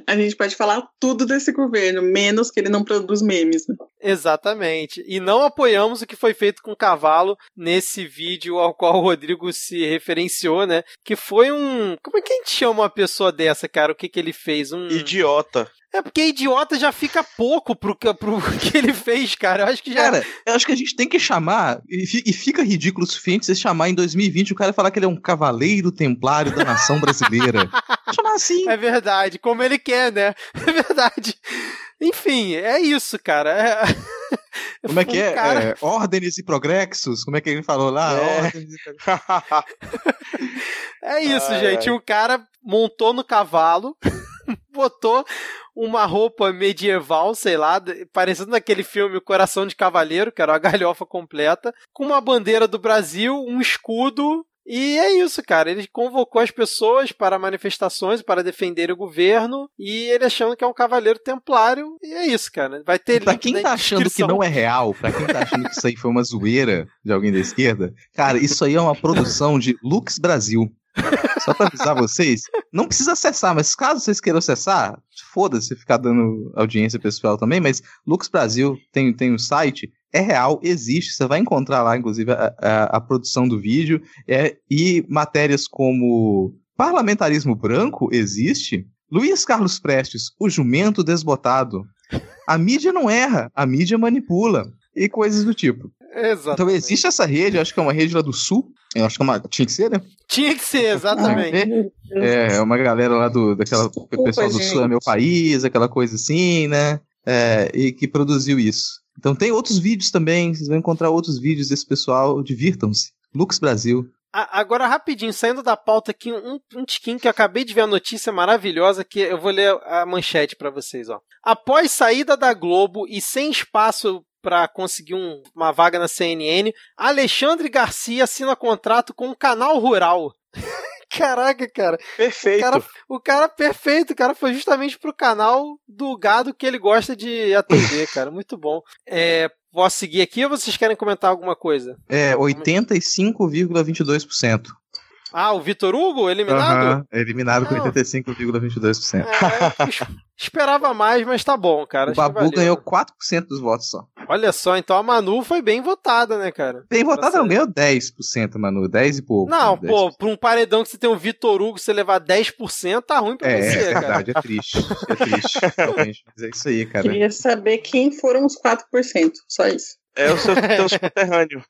A gente pode falar tudo desse governo, menos que ele não produz memes. Né? Exatamente. E não apoiamos o que foi feito com o cavalo nesse vídeo ao qual o Rodrigo se referenciou, né? Que foi um. Como é que a gente chama uma pessoa dessa, cara? O que, que ele fez? Um. Idiota. É porque idiota já fica pouco pro, que- pro que ele fez, cara. Eu acho que já. Cara, eu acho que a gente tem que chamar, e, fi- fica ridículo o suficiente você chamar em 2020 o cara falar que ele é um cavaleiro templário da nação brasileira. chamar assim. É verdade, como ele quer, né? É verdade. Enfim, é isso, cara. É... Como é que é? Cara- É, Ordens e progrexos? Como é que ele falou lá? É. E. É isso, gente. O cara montou no cavalo, botou uma roupa medieval, sei lá, parecendo naquele filme O Coração de Cavaleiro, que era uma galhofa completa, com uma bandeira do Brasil, um escudo. E é isso, cara. Ele convocou as pessoas para manifestações, para defender o governo, e ele achando que é um cavaleiro templário. E é isso, cara. Vai ter Pra quem tá achando que não é real, pra quem tá achando que isso aí foi uma zoeira de alguém da esquerda, cara, isso aí é uma produção de Lux Brasil. Só pra avisar vocês, não precisa acessar, mas caso vocês queiram acessar, foda-se ficar dando audiência pessoal também, mas Lux Brasil tem, tem um site, é real, existe, você vai encontrar lá, inclusive, a, a- a produção do vídeo, é, e matérias como parlamentarismo branco existe, Luiz Carlos Prestes, o jumento desbotado, a mídia não erra, a mídia manipula. E coisas do tipo. Exatamente. Então existe essa rede, acho que é uma rede lá do sul. Eu acho que é uma. Tinha que ser, né? Tinha que ser, exatamente. É, é uma galera lá do. Daquela. O pessoal do gente. sul é meu país, aquela coisa assim, né? É, e que produziu isso. Então tem outros vídeos também, vocês vão encontrar outros vídeos desse pessoal, divirtam-se. Lux Brasil. Agora, rapidinho, saindo da pauta aqui, um, um tiquinho que eu acabei de ver a notícia maravilhosa que eu vou ler a manchete pra vocês, ó. Após saída da Globo e sem espaço pra conseguir um- uma vaga na CNN, Alexandre Garcia assina contrato com um canal rural. Caraca, cara. Perfeito. O cara, o cara perfeito, o cara foi justamente pro canal do gado que ele gosta de atender, cara. Muito bom. É, posso seguir aqui ou vocês querem comentar alguma coisa? É 85,22%. Ah, o Vitor Hugo, eliminado? Aham, eliminado com Não. 85,22%. É, eu es- esperava mais, mas tá bom, cara. O acho Babu ganhou 4% dos votos só. Olha só, então a Manu foi bem votada, né, cara? Bem votado, Tá não, ganhou 10%, Manu. 10 e pouco. Não, 10%. pô, pra um paredão que você tem o Vitor Hugo, você levar 10%, tá ruim pra É, você, é cara. verdade, é triste. É triste, realmente. Mas é isso aí, cara. Queria saber quem foram os 4%. Só isso. É o seu teu subterrâneo,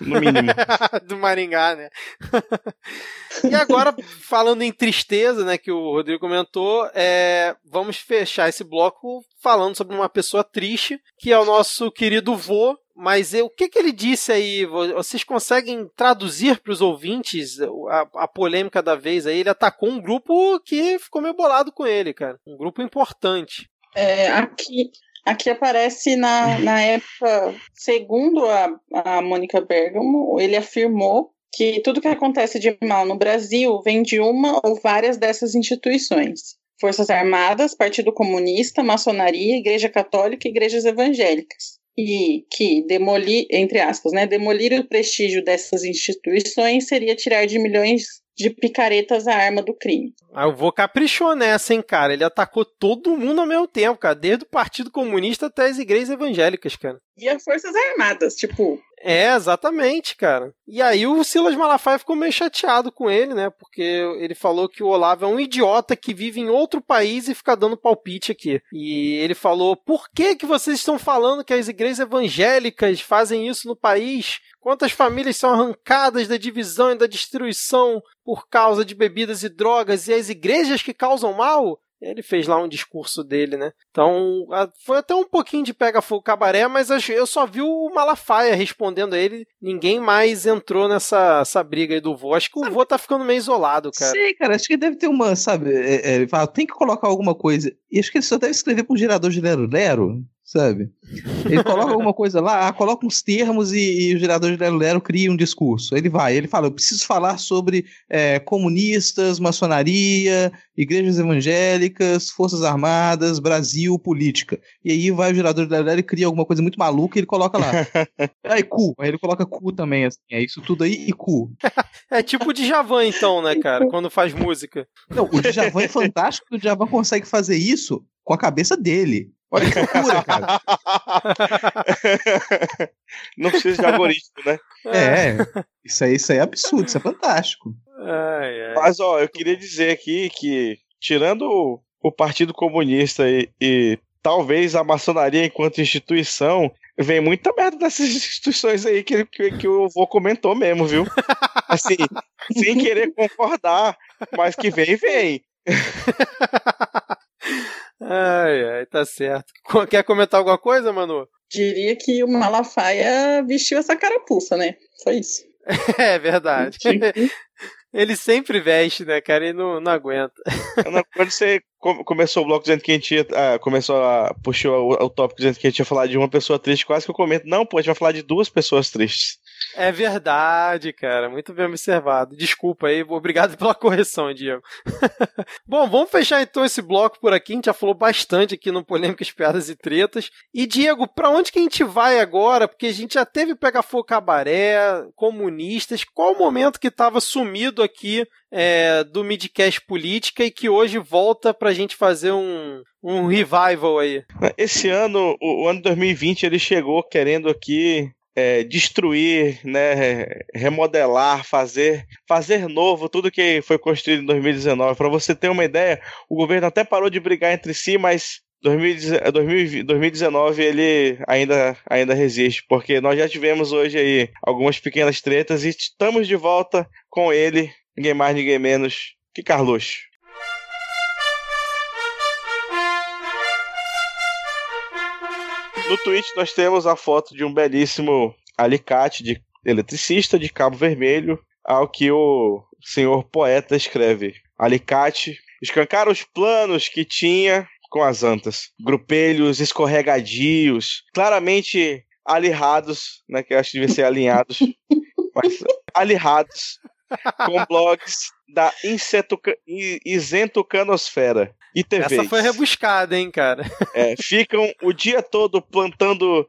no mínimo. do Maringá, né? e agora, falando em tristeza, né, que o Rodrigo comentou, é, vamos fechar esse bloco falando sobre uma pessoa triste, que é o nosso querido vô. Mas eu- o que, que ele disse aí? Vo- Vocês conseguem traduzir para os ouvintes a, a polêmica da vez aí? Ele atacou um grupo que ficou meio bolado com ele, cara. Um grupo importante. É, aqui, aqui aparece na, na época, segundo a, a Mônica Bergamo, ele afirmou que tudo que acontece de mal no Brasil vem de uma ou várias dessas instituições. Forças Armadas, Partido Comunista, Maçonaria, Igreja Católica e Igrejas Evangélicas. E que demolir, entre aspas, né, demolir o prestígio dessas instituições seria tirar de milhões de picaretas a arma do crime. Ah, o vô caprichou nessa, hein, cara? Ele atacou todo mundo ao mesmo tempo, cara. Desde o Partido Comunista até as igrejas evangélicas, cara. E as Forças Armadas, tipo, É, exatamente, cara. E aí o Silas Malafaia ficou meio chateado com ele, né? Porque ele falou que o Olavo é um idiota que vive em outro país e fica dando palpite aqui. E ele falou: por que, que vocês estão falando que as igrejas evangélicas fazem isso no país? Quantas famílias são arrancadas da divisão e da destruição por causa de bebidas e drogas e as igrejas que causam mal? Ele fez lá um discurso dele, né? Então, foi até um pouquinho de pega-fogo cabaré, mas eu- só vi o Malafaia respondendo a ele. Ninguém mais entrou nessa essa briga aí do vô. Acho que o vô tá ficando meio isolado, cara. Sei, cara, acho que deve ter uma, sabe? é, é, tem que colocar alguma coisa. E acho que ele só deve escrever pro gerador de Lero Lero, sabe? Ele coloca alguma coisa lá, ah, coloca uns termos e, e o gerador de Lero Lero cria um discurso. Ele vai, ele fala, eu preciso falar sobre é, comunistas, maçonaria, igrejas evangélicas, forças armadas, Brasil, política. E aí vai o gerador de Lero Lero e cria alguma coisa muito maluca e ele coloca lá. aí cu, aí ele coloca cu também, assim, é isso tudo aí e cu. É tipo o Djavan, então, né, cara? Quando faz música. Não, o Djavan é fantástico o Djavan consegue fazer isso com a cabeça dele. Olha que loucura, cara. Não precisa de algoritmo, né? É, isso aí, isso aí é absurdo, isso é fantástico. Ai, ai. Mas, ó, eu queria dizer aqui que, tirando o, o Partido Comunista e, e talvez a maçonaria enquanto instituição, vem muita merda dessas instituições aí que, que, que o vô comentou mesmo, viu? Assim, sem querer concordar, mas que vem, vem. Ai, ai, tá certo. Quer comentar alguma coisa, Manu? Diria que o Malafaia vestiu essa carapuça, né? Foi isso. É verdade. Ele sempre veste, né, cara? E não, não aguenta. Não, Quando você com- começou o bloco dizendo que a gente ia, ah, começou a puxou o, o tópico dizendo que a gente ia falar de uma pessoa triste, quase que eu comento, não, pô, a gente vai falar de duas pessoas tristes. É verdade, cara. Muito bem observado. Desculpa aí, obrigado pela correção, Diego. Bom, vamos fechar então esse bloco por aqui. A gente já falou bastante aqui no Polêmicas, Piadas e Tretas. E, Diego, pra onde que a gente vai agora? Porque a gente já teve Pega Fogo Cabaré, comunistas. Qual o momento que tava sumido aqui é, do Midcast Política e que hoje volta pra gente fazer um, um revival aí? Esse ano, o, o ano 2020, ele chegou querendo aqui é, destruir, né, remodelar, fazer, fazer novo tudo que foi construído em 2019. Para você ter uma ideia, o governo até parou de brigar entre si, mas 2019 2020 2019 ele ainda, ainda resiste, porque nós já tivemos hoje aí algumas pequenas tretas e estamos de volta com ele, ninguém mais, ninguém menos que Carluxo. No tweet nós temos a foto de um belíssimo alicate de eletricista de cabo vermelho, ao que o senhor poeta escreve: alicate, escancar os planos que tinha com as antas, grupelhos escorregadios, claramente alirrados, né, que eu acho que devia ser alinhados, mas alirrados com blogs da Insetuca- I- Isentucanosfera e TVs. Essa foi rebuscada, hein, cara? É, ficam o dia todo plantando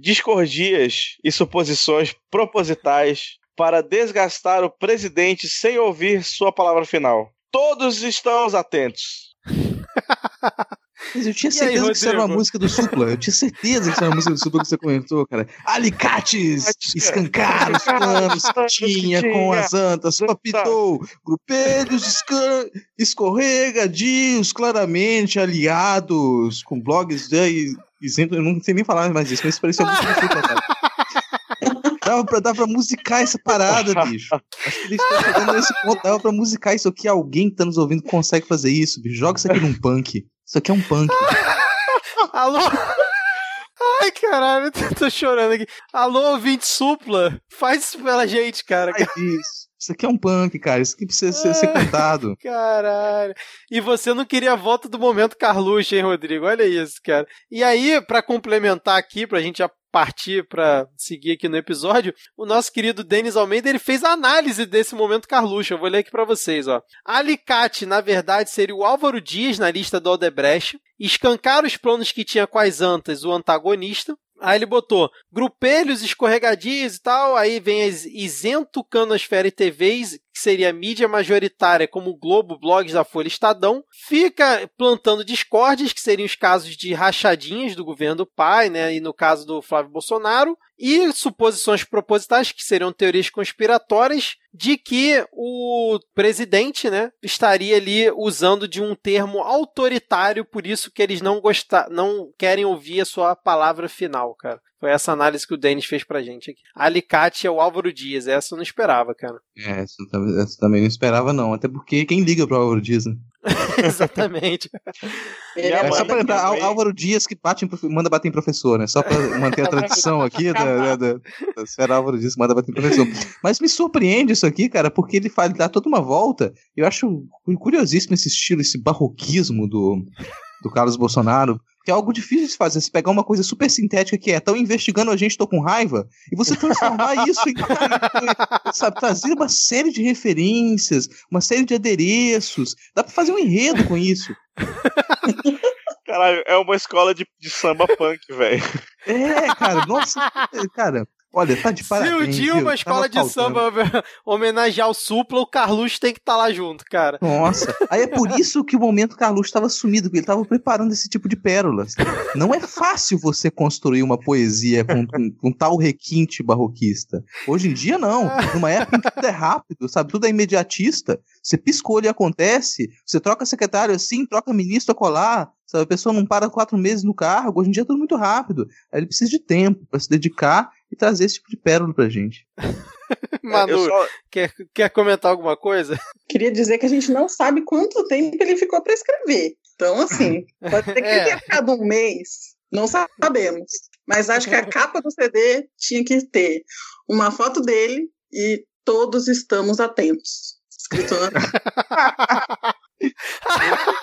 discordias e suposições propositais para desgastar o presidente sem ouvir sua palavra final. Todos estamos atentos. Mas eu tinha E aí, certeza que isso era uma música do Supla. Eu tinha certeza que isso era uma música do Supla que você comentou, cara. Alicates! Escancar os planos que tinha com as antas. Papitou! Grupelhos escorregadios, claramente aliados, com blogs de isento. Eu não sei nem falar mais isso, mas isso parecia muito Supla, cara. Dava pra, dava pra musicar essa parada, bicho. Acho que ele está chegando nesse ponto. Dava pra musicar isso aqui. Alguém que tá nos ouvindo consegue fazer isso, bicho. Joga isso aqui num punk. Isso aqui é um punk. Alô? Ai, caralho, eu tô chorando aqui. Alô, ouvinte supla, faz isso pela gente, cara. Faz isso. Isso aqui é um punk, cara. Isso aqui precisa ser, ser cantado. Caralho. E você não queria a volta do momento Carluxo, hein, Rodrigo? Olha isso, cara. E aí, pra complementar aqui, pra gente já partir pra seguir aqui no episódio, o nosso querido Denis Almeida, ele fez a análise desse momento Carluxo. Eu vou ler aqui pra vocês, ó. Alicate, na verdade, seria o Álvaro Dias na lista do Aldebrecht. Escancar os planos que tinha com as antas, o antagonista. Aí ele botou grupelhos escorregadios e tal. Aí vem as isento canosfera e TVs, que seria mídia majoritária, como Globo, blogs da Folha Estadão. Fica plantando discórdias, que seriam os casos de rachadinhas do governo do pai, né? E no caso do Flávio Bolsonaro. E suposições propositais, que seriam teorias conspiratórias, de que o presidente, né, estaria ali usando de um termo autoritário, por isso que eles não gostar, não querem ouvir a sua palavra final, cara. Foi essa análise que o Denis fez pra gente aqui. Alicate é o Álvaro Dias, essa eu não esperava, cara. É, essa, essa também não esperava, não. Até porque quem liga pro Álvaro Dias, né? Exatamente. Ele É, mãe só pra lembrar, também. Álvaro Dias que bate manda bater em professor, né? Só pra manter a tradição aqui da, da, da, da esfera Álvaro Dias que manda bater em professor. Mas me surpreende isso aqui, cara, porque ele faz, dá toda uma volta. Eu acho curiosíssimo esse estilo, esse barroquismo do, do Carlos Bolsonaro. Que é algo difícil de fazer. Você pegar uma coisa super sintética que é, estão investigando a gente, tô com raiva, e você transformar isso em. sabe, trazer uma série de referências, uma série de adereços. Dá pra fazer um enredo com isso. Caralho, é uma escola de, de samba punk, velho. É, cara, nossa, cara. Olha, tá de parabéns. Se o dia viu? uma escola de samba homenagear o Supla, o Carluxo tem que estar lá junto, cara. Nossa, aí é por isso que o momento Carluxo estava sumido, porque ele estava preparando esse tipo de pérolas. Não é fácil você construir uma poesia com, com, com tal requinte barroquista. Hoje em dia, não. Numa época em que tudo é rápido, sabe? Tudo é imediatista. Você piscou e acontece. Você troca secretário assim, troca ministro a colar. Sabe? A pessoa não para quatro meses no cargo. Hoje em dia é tudo muito rápido. Aí ele precisa de tempo para se dedicar e trazer esse tipo de pérola pra gente. Manu, Eu só- quer, quer comentar alguma coisa? Queria dizer que a gente não sabe quanto tempo ele ficou para escrever. Então, assim, pode ser que É. tenha ficado um mês, não sabemos. Mas acho que a capa do CD tinha que ter uma foto dele e todos estamos atentos. Escrito na...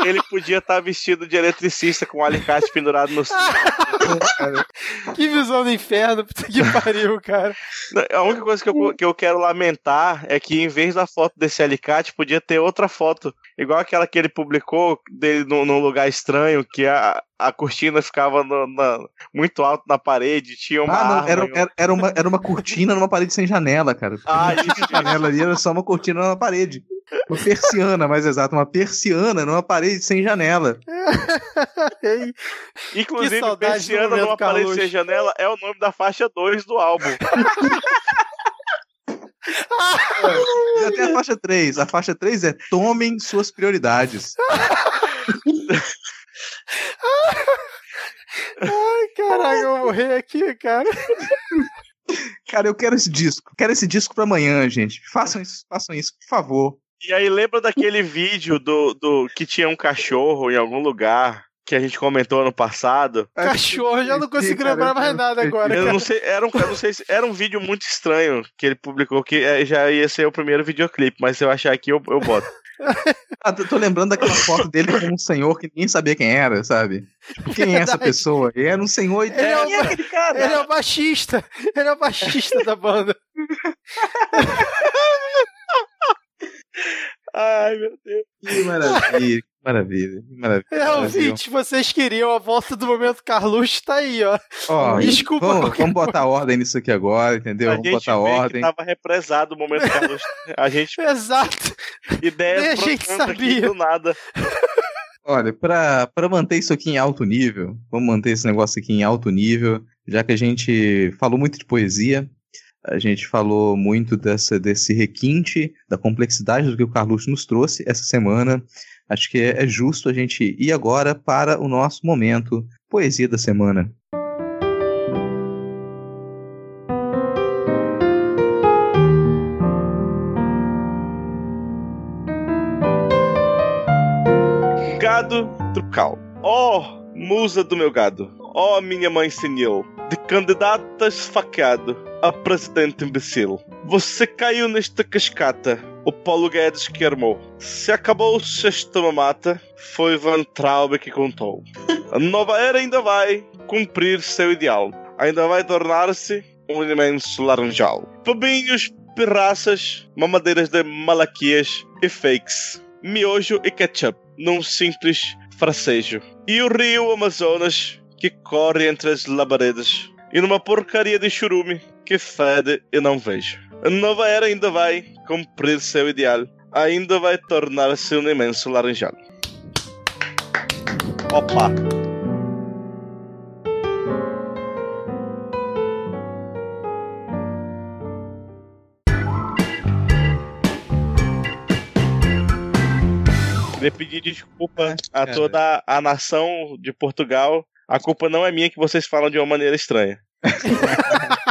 Ele podia estar vestido de eletricista com um alicate pendurado no. Que visão do inferno, puta que pariu, cara. A única coisa que eu, que eu quero lamentar é que em vez da foto desse alicate, podia ter outra foto. Igual aquela que ele publicou dele num, num lugar estranho, que a, a cortina ficava no- na- muito alto na parede, tinha uma Ah, não, arma era, era, era uma, era uma cortina numa parede sem janela, cara. Ah, tinha janela ali, era só uma cortina na parede. Uma persiana, mais exato, uma persiana numa parede sem janela. Inclusive, Persiana numa parede sem janela é o nome da faixa 2 do álbum. Já tem a faixa 3. A faixa 3 é tomem suas prioridades. Ai, caraca, eu vou morrer aqui, cara. Cara, eu quero esse disco. Quero esse disco pra amanhã, gente. Façam isso, façam isso, por favor. E aí, lembra daquele vídeo do, do que tinha um cachorro em algum lugar que a gente comentou ano passado? Cachorro, já não consigo lembrar mais nada agora. Eu cara. não sei, era um, eu não sei se era um vídeo muito estranho que ele publicou, que eh, já ia ser o primeiro videoclipe, mas se eu achar aqui, eu, eu boto. Ah, tô tô lembrando daquela foto dele com um senhor que ninguém sabia quem era, sabe? Tipo, quem é essa pessoa? E era um senhor e Ele é o- quem é aquele cara? Ele é o baixista. Ele é o baixista da banda. Ai, meu Deus. Que maravilha, que maravilha, que maravilha. É, ouvinte, vocês queriam a volta do momento Carluxo, tá aí, ó. Ó, Desculpa vamos, qualquer vamos botar ordem nisso aqui agora, entendeu? A Vamos gente botar vê ordem. que tava represado o momento Carlos. A gente Exato. ideias Nem a gente sabia. do nada. Olha, pra, pra manter isso aqui em alto nível, vamos manter esse negócio aqui em alto nível, já que a gente falou muito de poesia, a gente falou muito dessa, desse requinte, da complexidade do que o Carluxo nos trouxe essa semana. Acho que é, é justo a gente ir agora para o nosso momento Poesia da Semana. Gado tropical. Ó, musa do meu gado. Ó, minha mãe senil. De candidata esfaqueado a presidente imbecil. Você caiu nesta cascata. O Paulo Guedes que armou. Se acabou o sexto mamata, foi Van Traub que contou. A nova era ainda vai cumprir seu ideal. Ainda vai tornar-se um imenso laranjal. Pabinhos, pirraças, mamadeiras de malaquias e fakes. Miojo e ketchup num simples frasejo. E o rio Amazonas que corre entre as labaredas. E numa porcaria de churume que fede e não vejo. A nova era ainda vai cumprir seu ideal. Ainda vai tornar-se um imenso laranjal. Opa! Queria pedir desculpa a toda a nação de Portugal. A culpa não é minha que vocês falam de uma maneira estranha.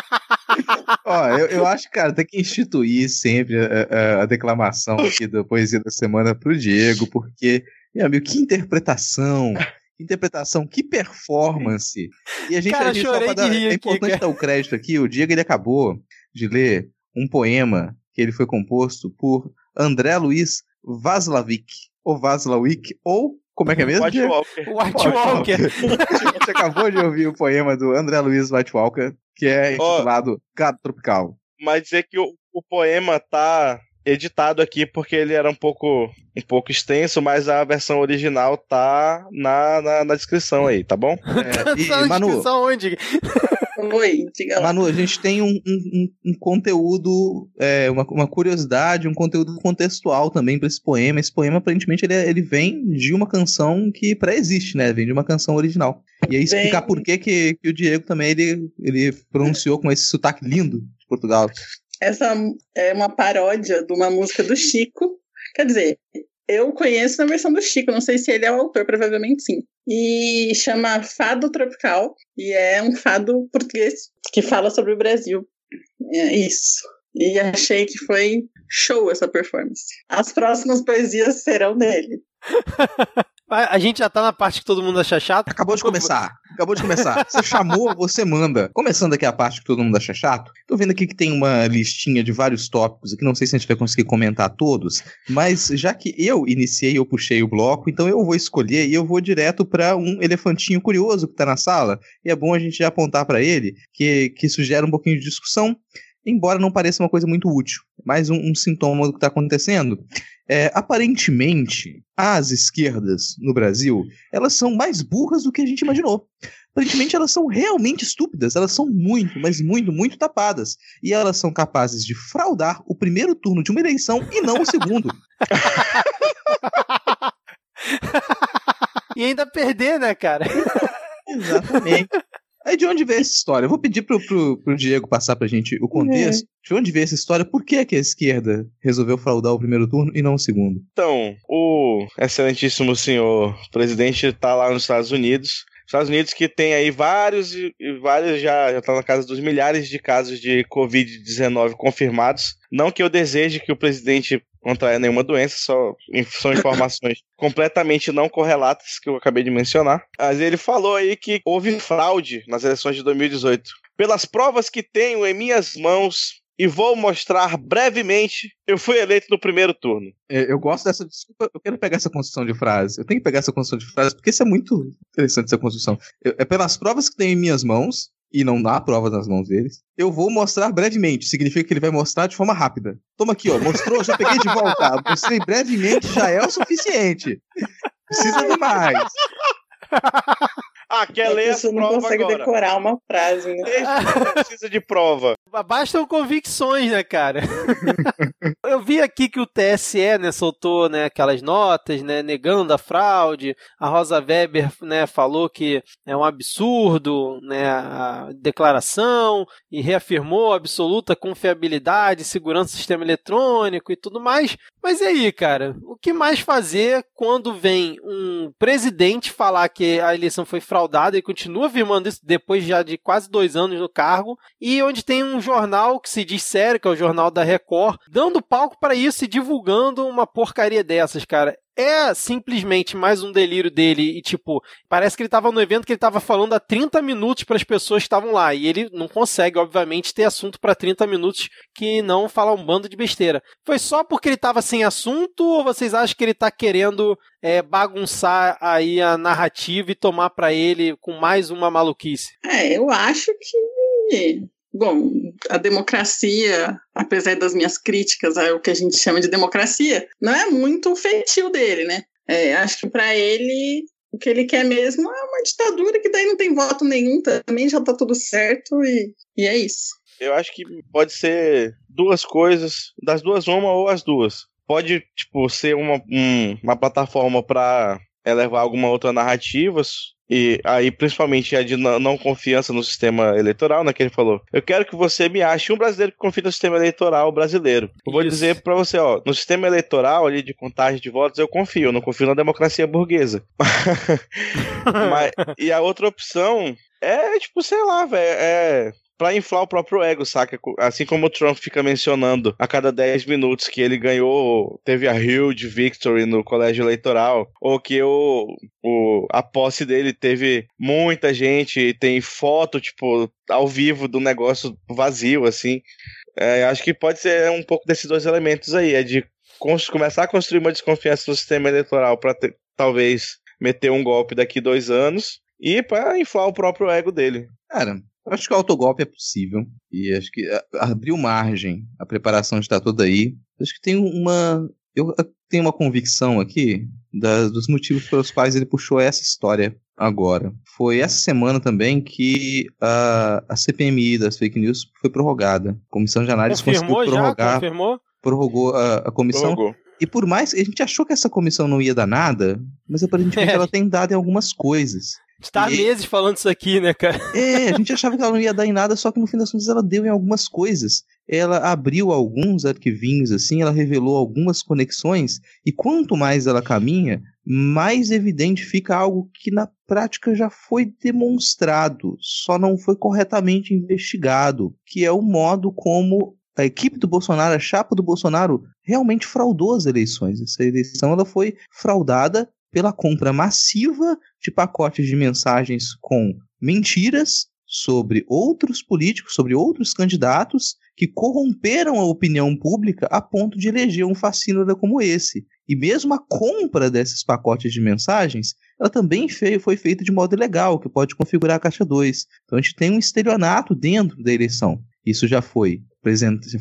Ó, eu, eu acho, cara, tem que instituir sempre a, a- a declamação aqui da Poesia da Semana pro Diego, porque, meu amigo, que interpretação, que interpretação, que performance. E a gente, Cara, a gente chorei só pra dar, rir é aqui, importante cara. dar o crédito aqui, o Diego ele acabou de ler um poema que ele foi composto por André Luiz Vaslavic, ou Vaslavic, ou, como é que é mesmo, White? Walker. White Walker. Você acabou de ouvir o poema do André Luiz White Walker, que é intitulado Gado Tropical. Mas dizer que o, o poema tá editado aqui porque ele era um pouco um pouco extenso, mas a versão original tá na, na, na descrição aí, tá bom? É, e, tá na Manu, descrição onde? Oi, diga lá. Manu, a gente tem um, um, um conteúdo, é, uma, uma, curiosidade, um conteúdo contextual também para esse poema. Esse poema, aparentemente, ele, é, ele vem de uma canção que pré-existe, né? Vem de uma canção original. E aí explicar Bem... por que, que, que o Diego também ele, ele pronunciou com esse sotaque lindo de Portugal. Essa é uma paródia de uma música do Chico. Quer dizer, eu conheço na versão do Chico, não sei se ele é o autor, provavelmente sim. E chama Fado Tropical, e é um fado português que fala sobre o Brasil. É isso. E achei que foi show essa performance. As próximas poesias serão dele. A gente já tá na parte que todo mundo acha chato. Acabou de começar. Acabou de começar. Você chamou, você manda. Começando aqui a parte que todo mundo acha chato. Tô vendo aqui que tem uma listinha de vários tópicos aqui. Não sei se a gente vai conseguir comentar todos. Mas já que eu iniciei, eu puxei o bloco, então eu vou escolher e eu vou direto para um elefantinho curioso que tá na sala. E é bom a gente já apontar para ele, que, que sugere um pouquinho de discussão embora não pareça uma coisa muito útil. Mais um, um sintoma do que está acontecendo. É, aparentemente, as esquerdas no Brasil, elas são mais burras do que a gente imaginou. Aparentemente, elas são realmente estúpidas, elas são muito, mas muito, muito tapadas. E elas são capazes de fraudar o primeiro turno de uma eleição e não o segundo. e ainda perder, né, cara? Exatamente. Aí de onde veio essa história? Eu vou pedir pro, pro, pro Diego passar pra gente o contexto. É. De onde veio essa história? Por que, que a esquerda resolveu fraudar o primeiro turno e não o segundo? Então, o excelentíssimo senhor presidente está lá nos Estados Unidos. Estados Unidos que tem aí vários e vários já já tá na casa dos milhares de casos de COVID-19 confirmados. Não que eu deseje que o presidente contrair nenhuma doença, só são informações completamente não correlatas que eu acabei de mencionar. Mas ele falou aí que houve fraude nas eleições de 2018. Pelas provas que tenho em minhas mãos e vou mostrar brevemente, eu fui eleito no primeiro turno. É, eu gosto dessa desculpa, eu quero pegar essa construção de frase. Eu tenho que pegar essa construção de frase porque isso é muito interessante essa construção. Eu, é pelas provas que tenho em minhas mãos e não dá prova nas mãos deles. Eu vou mostrar brevemente, significa que ele vai mostrar de forma rápida. Toma aqui, ó, mostrou, já peguei de volta. Mostrei brevemente, já é o suficiente. Precisa de mais. Ah, quer ler a prova não consegue agora. decorar uma frase, né? precisa de prova. Bastam convicções, né, cara? Eu vi aqui que o TSE, né, soltou, né, aquelas notas, né, negando a fraude. A Rosa Weber, né, falou que é um absurdo, né, a declaração e reafirmou a absoluta confiabilidade, segurança do sistema eletrônico e tudo mais. Mas e aí, cara? O que mais fazer quando vem um presidente falar que a eleição foi fraudada fraudada e continua afirmando isso depois já de quase dois anos no cargo, e onde tem um jornal que se diz sério, que é o Jornal da Record, dando palco para isso e divulgando uma porcaria dessas, cara é simplesmente mais um delírio dele e tipo, parece que ele tava no evento que ele tava falando há 30 minutos para as pessoas que estavam lá e ele não consegue, obviamente, ter assunto para 30 minutos que não fala um bando de besteira. Foi só porque ele tava sem assunto ou vocês acham que ele tá querendo é, bagunçar aí a narrativa e tomar para ele com mais uma maluquice? É, eu acho que Bom, a democracia, apesar das minhas críticas ao que a gente chama de democracia, não é muito o feitio dele, né? É, acho que para ele o que ele quer mesmo é uma ditadura que daí não tem voto nenhum, também já tá tudo certo e, e é isso. Eu acho que pode ser duas coisas, das duas uma ou as duas. Pode, tipo, ser uma, um, uma plataforma para elevar alguma outra narrativa e aí, principalmente a de não confiança no sistema eleitoral, né? Que ele falou. Eu quero que você me ache um brasileiro que confie no sistema eleitoral brasileiro. Eu vou Isso. dizer para você, ó, no sistema eleitoral ali de contagem de votos eu confio, eu não confio na democracia burguesa. Mas, e a outra opção é, tipo, sei lá, velho, é para inflar o próprio ego, saca? Assim como o Trump fica mencionando a cada 10 minutos que ele ganhou, teve a huge victory no colégio eleitoral, ou que o, o, a posse dele teve muita gente tem foto, tipo, ao vivo do negócio vazio, assim. É, acho que pode ser um pouco desses dois elementos aí, é de começar a construir uma desconfiança no sistema eleitoral para talvez meter um golpe daqui dois anos e para inflar o próprio ego dele. Cara, Acho que o autogolpe é possível. E acho que abriu margem. A preparação está toda aí. Acho que tem uma. Eu tenho uma convicção aqui da, dos motivos pelos quais ele puxou essa história agora. Foi essa semana também que a, a CPMI das fake news foi prorrogada. A Comissão de Análise Confirmou conseguiu já? prorrogar, Confirmou? prorrogou a, a comissão. Prorrogou. E por mais, a gente achou que essa comissão não ia dar nada, mas aparentemente É. ela tem dado em algumas coisas. Tá há E- meses falando isso aqui, né, cara? É, a gente achava que ela não ia dar em nada, só que no fim das contas ela deu em algumas coisas. Ela abriu alguns arquivinhos, assim, ela revelou algumas conexões, e quanto mais ela caminha, mais evidente fica algo que na prática já foi demonstrado, só não foi corretamente investigado, que é o modo como a equipe do Bolsonaro, a chapa do Bolsonaro, realmente fraudou as eleições. Essa eleição ela foi fraudada pela compra massiva de pacotes de mensagens com mentiras sobre outros políticos, sobre outros candidatos que corromperam a opinião pública a ponto de eleger um fascínora como esse. E mesmo a compra desses pacotes de mensagens, ela também foi feita de modo ilegal, que pode configurar a caixa 2. Então a gente tem um estelionato dentro da eleição. Isso já foi,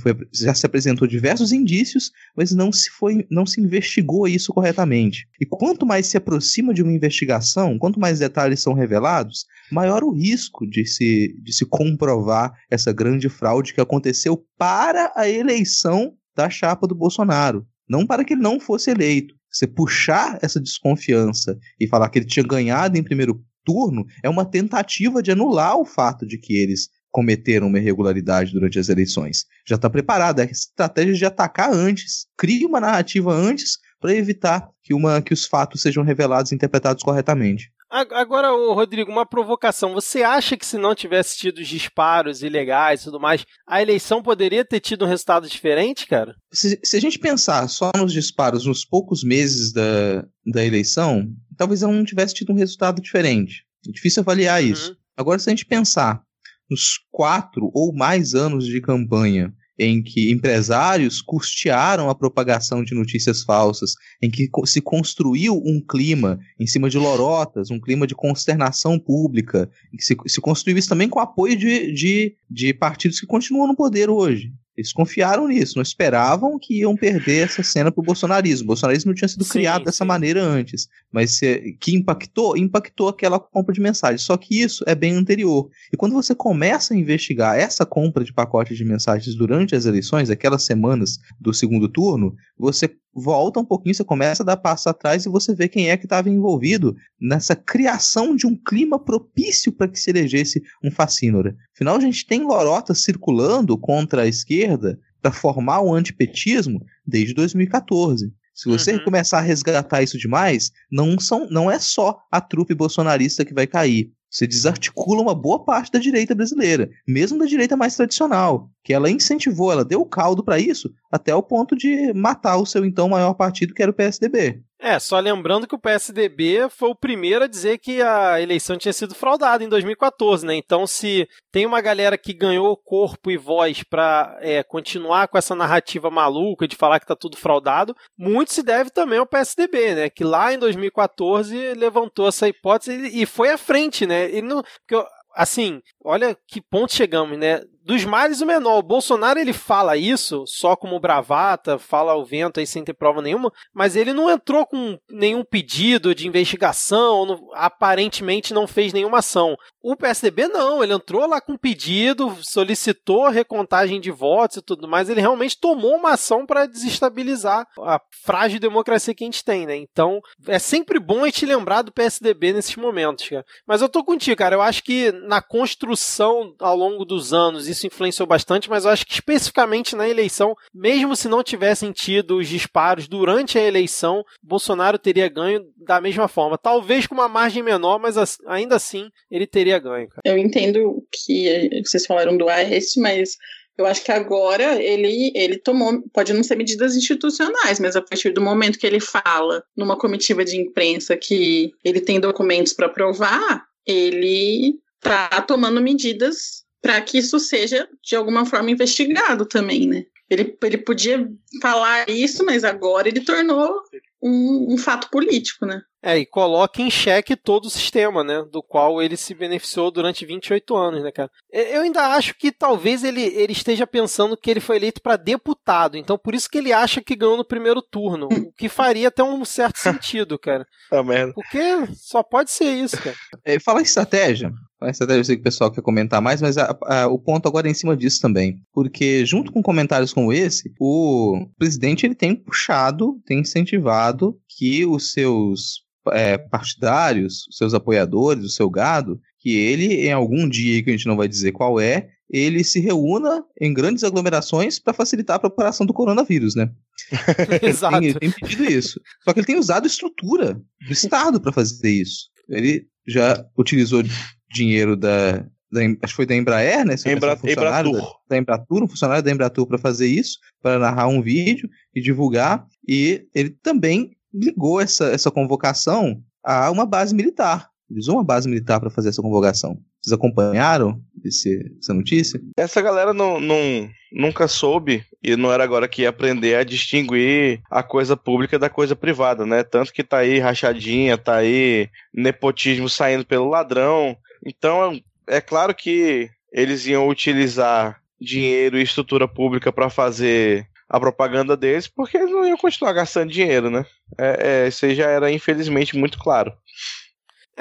foi- já se apresentou diversos indícios, mas não se foi, não se investigou isso corretamente. E quanto mais se aproxima de uma investigação, quanto mais detalhes são revelados, maior o risco de se, de se comprovar essa grande fraude que aconteceu para a eleição da chapa do Bolsonaro, não para que ele não fosse eleito. Você puxar essa desconfiança e falar que ele tinha ganhado em primeiro turno é uma tentativa de anular o fato de que eles cometeram uma irregularidade durante as eleições. Já está preparada, é a estratégia de atacar antes, crie uma narrativa antes para evitar que, uma, que os fatos sejam revelados e interpretados corretamente. Agora, Rodrigo, uma provocação. Você acha que se não tivesse tido os disparos ilegais e tudo mais, a eleição poderia ter tido um resultado diferente, cara? Se, se a gente pensar só nos disparos nos poucos meses da, da eleição, talvez ela não tivesse tido um resultado diferente. É difícil avaliar isso. Uhum. Agora, se a gente pensar nos quatro ou mais anos de campanha em que empresários custearam a propagação de notícias falsas, em que se construiu um clima em cima de lorotas, um clima de consternação pública, em que se, se construiu isso também com apoio de, de, de partidos que continuam no poder hoje. Eles confiaram nisso, não esperavam que iam perder essa cena para o bolsonarismo. O bolsonarismo não tinha sido Sim, criado dessa sim. maneira antes, mas que impactou, impactou aquela compra de mensagens. Só que isso é bem anterior. E quando você começa a investigar essa compra de pacotes de mensagens durante as eleições, aquelas semanas do segundo turno, você volta um pouquinho, você começa a dar passo atrás e você vê quem é que estava envolvido nessa criação de um clima propício para que se elegesse um fascínora. Afinal, a gente tem lorotas circulando contra a esquerda para formar o antipetismo desde 2014. Se você Uhum. começar a resgatar isso demais, não, são, não é só a trupe bolsonarista que vai cair. Você desarticula uma boa parte da direita brasileira, mesmo da direita mais tradicional, que ela incentivou, ela deu caldo para isso, até o ponto de matar o seu então maior partido, que era o PSDB. É, só lembrando que o PSDB foi o primeiro a dizer que a eleição tinha sido fraudada em 2014, né? Então, se tem uma galera que ganhou corpo e voz pra é, continuar com essa narrativa maluca de falar que tá tudo fraudado, muito se deve também ao PSDB, né? Que lá em 2014 levantou essa hipótese e foi à frente, né? Ele não, porque, assim, olha que ponto chegamos, né? Dos males o menor. O Bolsonaro ele fala isso só como bravata, fala ao vento aí sem ter prova nenhuma, mas ele não entrou com nenhum pedido de investigação, não- aparentemente não fez nenhuma ação. O PSDB não, ele entrou lá com pedido, solicitou recontagem de votos e tudo mais, ele realmente tomou uma ação para desestabilizar a frágil democracia que a gente tem, né? Então, é sempre bom a gente lembrar do PSDB nesses momentos, cara. Mas eu tô contigo, cara, eu acho que na construção ao longo dos anos isso influenciou bastante, mas eu acho que especificamente na eleição, mesmo se não tivessem tido os disparos durante a eleição, Bolsonaro teria ganho da mesma forma. Talvez com uma margem menor, mas as- ainda assim ele teria ganho. Cara. Eu entendo que vocês falaram do Aécio, mas eu acho que agora ele, ele tomou, pode não ser medidas institucionais, mas a partir do momento que ele fala numa comitiva de imprensa que ele tem documentos para provar, ele tá tomando medidas para que isso seja de alguma forma investigado também, né? Ele, ele podia falar isso, mas agora ele tornou um, um fato político, né? É, e coloca em xeque todo o sistema, né? Do qual ele se beneficiou durante 28 anos, né, cara? Eu ainda acho que talvez ele, ele esteja pensando que ele foi eleito para deputado, então por isso que ele acha que ganhou no primeiro turno. O que faria até um certo sentido, cara. Tá merda. Porque só pode ser isso, cara. É, fala em estratégia. Fala em estratégia, eu sei que o pessoal quer comentar mais, mas a, a, o ponto agora é em cima disso também. Porque, junto com comentários como esse, o presidente ele tem puxado, tem incentivado que os seus é, partidários, os seus apoiadores, o seu gado, que ele, em algum dia que a gente não vai dizer qual é, ele se reúna em grandes aglomerações para facilitar a propagação do coronavírus, né? Exato. Ele tem pedido isso. Só que ele tem usado estrutura do Estado para fazer isso. Ele já utilizou dinheiro da, da, acho que foi da Embraer, né? Embra, Embratur. Da, da Embratur, um funcionário da Embratur para fazer isso, para narrar um vídeo e divulgar. E ele também ligou essa, essa convocação a uma base militar. Ele usou uma base militar para fazer essa convocação. Vocês acompanharam esse, essa notícia? Essa galera não, não, nunca soube e não era agora que ia aprender a distinguir a coisa pública da coisa privada, né? Tanto que tá aí rachadinha, tá aí nepotismo saindo pelo ladrão. Então, é claro que eles iam utilizar dinheiro e estrutura pública para fazer a propaganda deles, porque eles não iam continuar gastando dinheiro, né? É, é, isso aí já era, infelizmente, muito claro.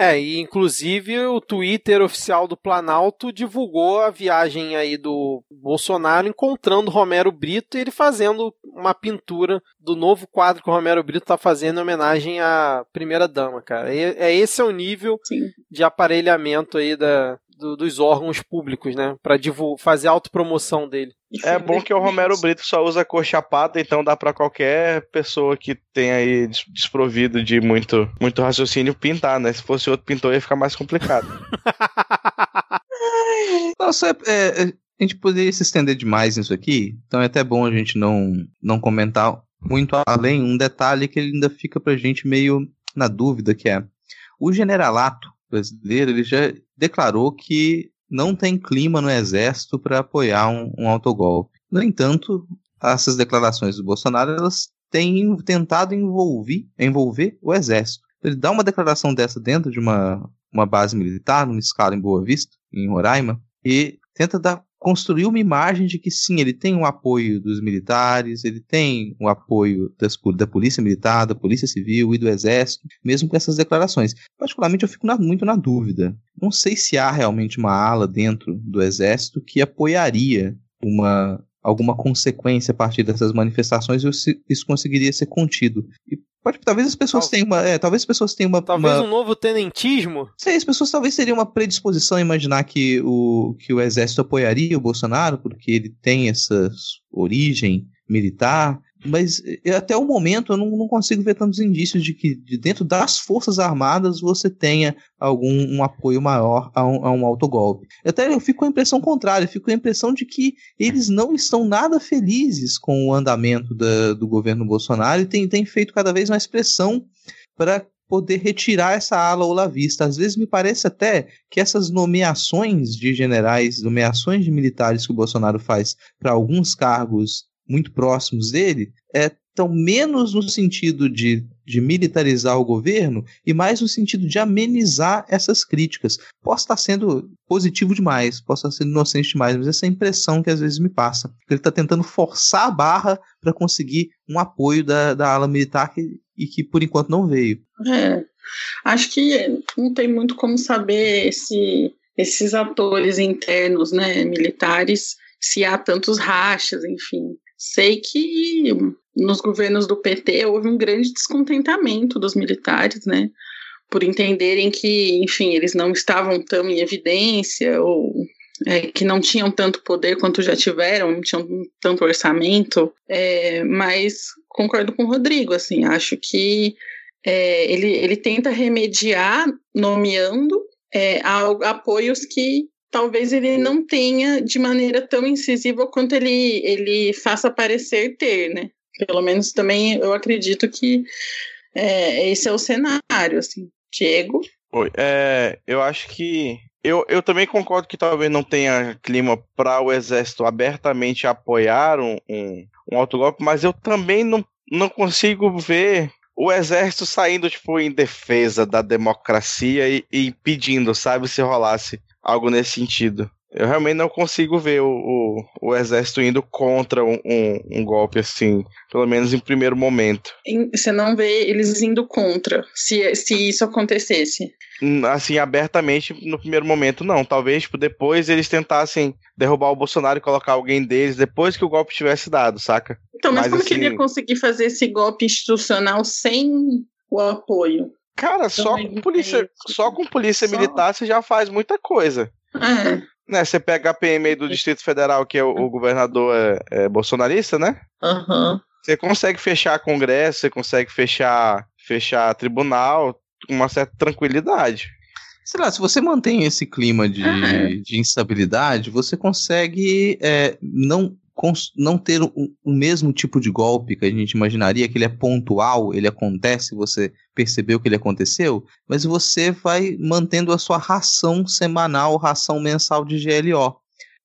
É, e inclusive o Twitter oficial do Planalto divulgou a viagem aí do Bolsonaro encontrando Romero Brito e ele fazendo uma pintura do novo quadro que o Romero Brito está fazendo em homenagem à primeira dama, cara. É, é esse é o nível Sim. de aparelhamento aí da, do, dos órgãos públicos, né? Para fazer autopromoção dele. É bom que o Romero Brito só usa cor chapada, então dá para qualquer pessoa que tenha aí desprovido de muito, muito raciocínio pintar, né? Se fosse outro pintor ia ficar mais complicado. Nossa, é, é, a gente poderia se estender demais nisso aqui, então é até bom a gente não, não comentar muito além. Um detalhe que ele ainda fica pra gente meio na dúvida, que é o generalato brasileiro, ele já declarou que não tem clima no exército para apoiar um, um autogolpe. No entanto, essas declarações do Bolsonaro elas têm tentado envolver, envolver o exército. Ele dá uma declaração dessa dentro de uma, uma base militar, numa escala em Boa Vista, em Roraima, e tenta dar construiu uma imagem de que sim, ele tem o apoio dos militares, ele tem o apoio das, da polícia militar, da polícia civil e do exército, mesmo com essas declarações. Particularmente eu fico na, muito na dúvida. Não sei se há realmente uma ala dentro do exército que apoiaria uma alguma consequência a partir dessas manifestações se isso conseguiria ser contido. E Pode, talvez as pessoas tenham uma. É, talvez as pessoas tenham uma. Talvez uma, um novo tenentismo? Sei, as pessoas talvez teriam uma predisposição a imaginar que o, que o exército apoiaria o Bolsonaro, porque ele tem essa origem militar. Mas até o momento eu não, não consigo ver tantos indícios de que de dentro das Forças Armadas você tenha algum um apoio maior a um, a um autogolpe. Até eu fico com a impressão contrária, eu fico com a impressão de que eles não estão nada felizes com o andamento da, do governo Bolsonaro e têm tem feito cada vez mais pressão para poder retirar essa ala olavista. Às vezes me parece até que essas nomeações de generais, nomeações de militares que o Bolsonaro faz para alguns cargos muito próximos dele, é, estão menos no sentido de, de militarizar o governo e mais no sentido de amenizar essas críticas. Posso estar sendo positivo demais, posso estar sendo inocente demais, mas essa é a impressão que às vezes me passa. Ele está tentando forçar a barra para conseguir um apoio da, da ala militar que, e que por enquanto não veio. É, acho que não tem muito como saber se esses atores internos, né, militares, se há tantos rachas, enfim. Sei que nos governos do PT houve um grande descontentamento dos militares, né? Por entenderem que, enfim, eles não estavam tão em evidência ou é, que não tinham tanto poder quanto já tiveram, não tinham tanto orçamento. É, mas concordo com o Rodrigo, assim, acho que é, ele, ele tenta remediar nomeando é, apoios que talvez ele não tenha de maneira tão incisiva quanto ele, ele faça parecer ter, né? Pelo menos também eu acredito que é, esse é o cenário, assim. Diego? Oi, é, eu acho que eu, eu também concordo que talvez não tenha clima para o exército abertamente apoiar um, um, um autogolpe, mas eu também não, não consigo ver o exército saindo, tipo, em defesa da democracia e, e pedindo, sabe, se rolasse algo nesse sentido. Eu realmente não consigo ver o, o, o exército indo contra um, um, um, golpe assim, pelo menos em primeiro momento. Você não vê eles indo contra, se, se isso acontecesse? Hum, assim, abertamente, no primeiro momento, não. Talvez tipo, depois eles tentassem derrubar o Bolsonaro e colocar alguém deles depois que o golpe tivesse dado, saca? Então, mas, mas como assim, que ele ia conseguir fazer esse golpe institucional sem o apoio? Cara, só com polícia, só com polícia só... militar você já faz muita coisa. É. Né, você pega a PM aí do Distrito Federal, que é o, o governador é, é, bolsonarista, né? Uhum. Você consegue fechar Congresso, você consegue fechar, fechar tribunal com uma certa tranquilidade. Sei lá, se você mantém esse clima de, uhum. de instabilidade, você consegue é, não não ter o, o, mesmo tipo de golpe que a gente imaginaria, que ele é pontual, ele acontece, você percebeu que ele aconteceu, mas você vai mantendo a sua ração semanal, ração mensal de GLO.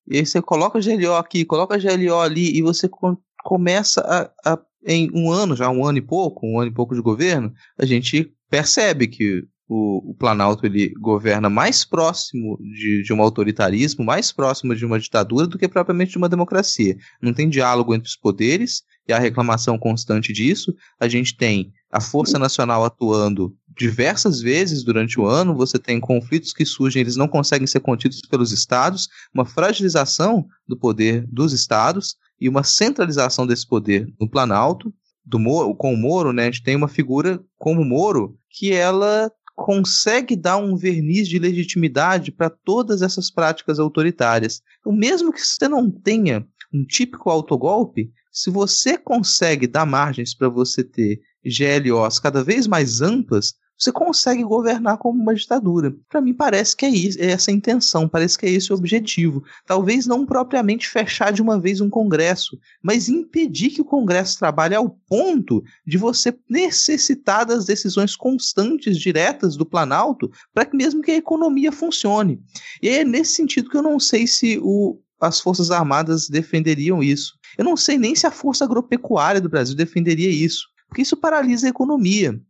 E aí você coloca GLO aqui, coloca GLO ali, e você com, começa a, a, em um ano, já um ano e pouco, um ano e pouco de governo, a gente percebe que o, o, Planalto ele governa mais próximo de, de um autoritarismo, mais próximo de uma ditadura do que propriamente de uma democracia. Não tem diálogo entre os poderes e a reclamação constante disso. A gente tem a Força Nacional atuando diversas vezes durante o ano, você tem conflitos que surgem, eles não conseguem ser contidos pelos estados, uma fragilização do poder dos estados e uma centralização desse poder no Planalto. Do Moro, com o Moro, né, a gente tem uma figura como o Moro que ela consegue dar um verniz de legitimidade para todas essas práticas autoritárias. Então, mesmo que você não tenha um típico autogolpe, se você consegue dar margens para você ter GLOs cada vez mais amplas, você consegue governar como uma ditadura. Para mim parece que é, isso, é essa a intenção, parece que é esse o objetivo. Talvez não propriamente fechar de uma vez um congresso, mas impedir que o congresso trabalhe ao ponto de você necessitar das decisões constantes, diretas do Planalto, para que mesmo que a economia funcione. E é nesse sentido que eu não sei se o, as Forças Armadas defenderiam isso. Eu não sei nem se a Força Agropecuária do Brasil defenderia isso, porque isso paralisa a economia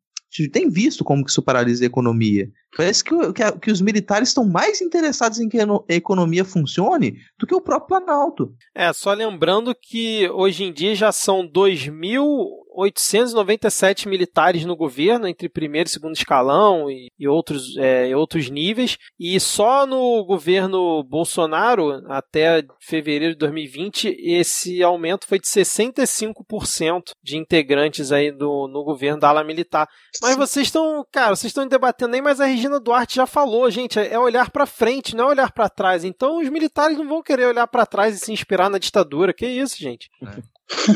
gente tem visto como que isso paralisa a economia. Parece que, que, que os militares estão mais interessados em que a economia funcione do que o próprio Planalto. É, só lembrando que hoje em dia já são 2 mil 897 militares no governo, entre primeiro e segundo escalão e, e outros, é, outros níveis, e só no governo Bolsonaro, até fevereiro de 2020, esse aumento foi de 65% de integrantes aí do, no governo da ala militar. Mas vocês estão, cara, vocês estão debatendo nem, mas a Regina Duarte já falou, gente, é olhar para frente, não é olhar para trás. Então os militares não vão querer olhar para trás e se inspirar na ditadura. Que isso, gente? É.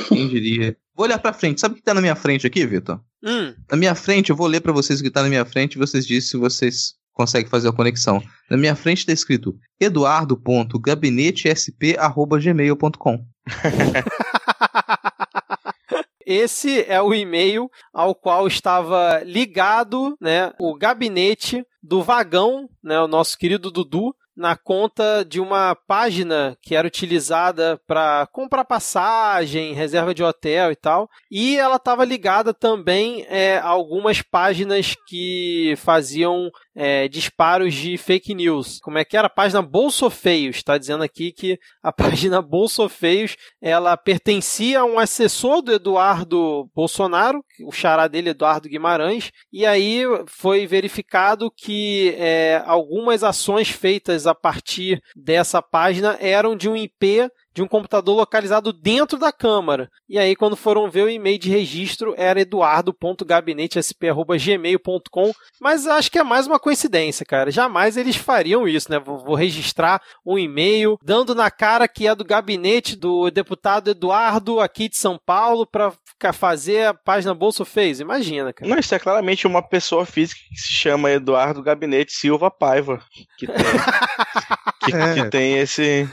Quem diria? Vou olhar pra frente. Sabe o que tá na minha frente aqui, Vitor? Hum. Na minha frente, eu vou ler para vocês o que tá na minha frente e vocês dizem se vocês conseguem fazer a conexão. Na minha frente tá escrito eduardo.gabinetesp.gmail.com Esse é o e-mail ao qual estava ligado né, o gabinete do Vagão, né, o nosso querido Dudu, na conta de uma página que era utilizada para comprar passagem, reserva de hotel e tal. E ela estava ligada também é, a algumas páginas que faziam é, disparos de fake news. Como é que era? A página Bolsofeios. Está dizendo aqui que a página Bolsofeios ela pertencia a um assessor do Eduardo Bolsonaro, o xará dele, Eduardo Guimarães. E aí foi verificado que é, algumas ações feitas a partir dessa página eram de um IP de um computador localizado dentro da Câmara. E aí, quando foram ver o e-mail de registro, era eduardo.gabinetesp.gmail.com. Mas acho que é mais uma coincidência, cara. Jamais eles fariam isso, né? Vou, registrar um e-mail dando na cara que é do gabinete do deputado Eduardo aqui de São Paulo para fazer a página Bolso Fez. Imagina, cara. Não, isso é claramente uma pessoa física que se chama Eduardo Gabinete Silva Paiva. Que tem, que, é. que tem esse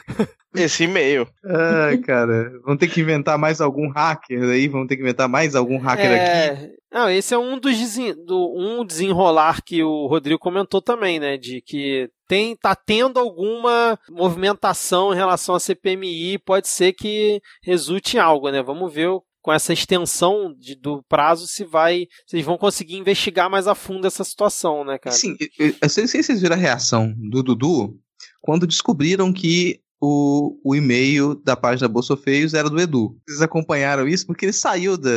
esse e-mail. Ah, cara, vão ter que inventar mais algum hacker aí, vão ter que inventar mais algum hacker é... aqui. Não, esse é um dos desen... do, um desenrolar que o Rodrigo comentou também, né, de que tem tá tendo alguma movimentação em relação à CPMI, pode ser que resulte em algo, né? Vamos ver com essa extensão de, do prazo se vai. Vocês vão conseguir investigar mais a fundo essa situação, né, cara? Sim, eu, eu, eu sei se vocês viram a reação do Dudu quando descobriram que o, o e-mail da página Bolsofeios era do Edu. Vocês acompanharam isso porque ele saiu da,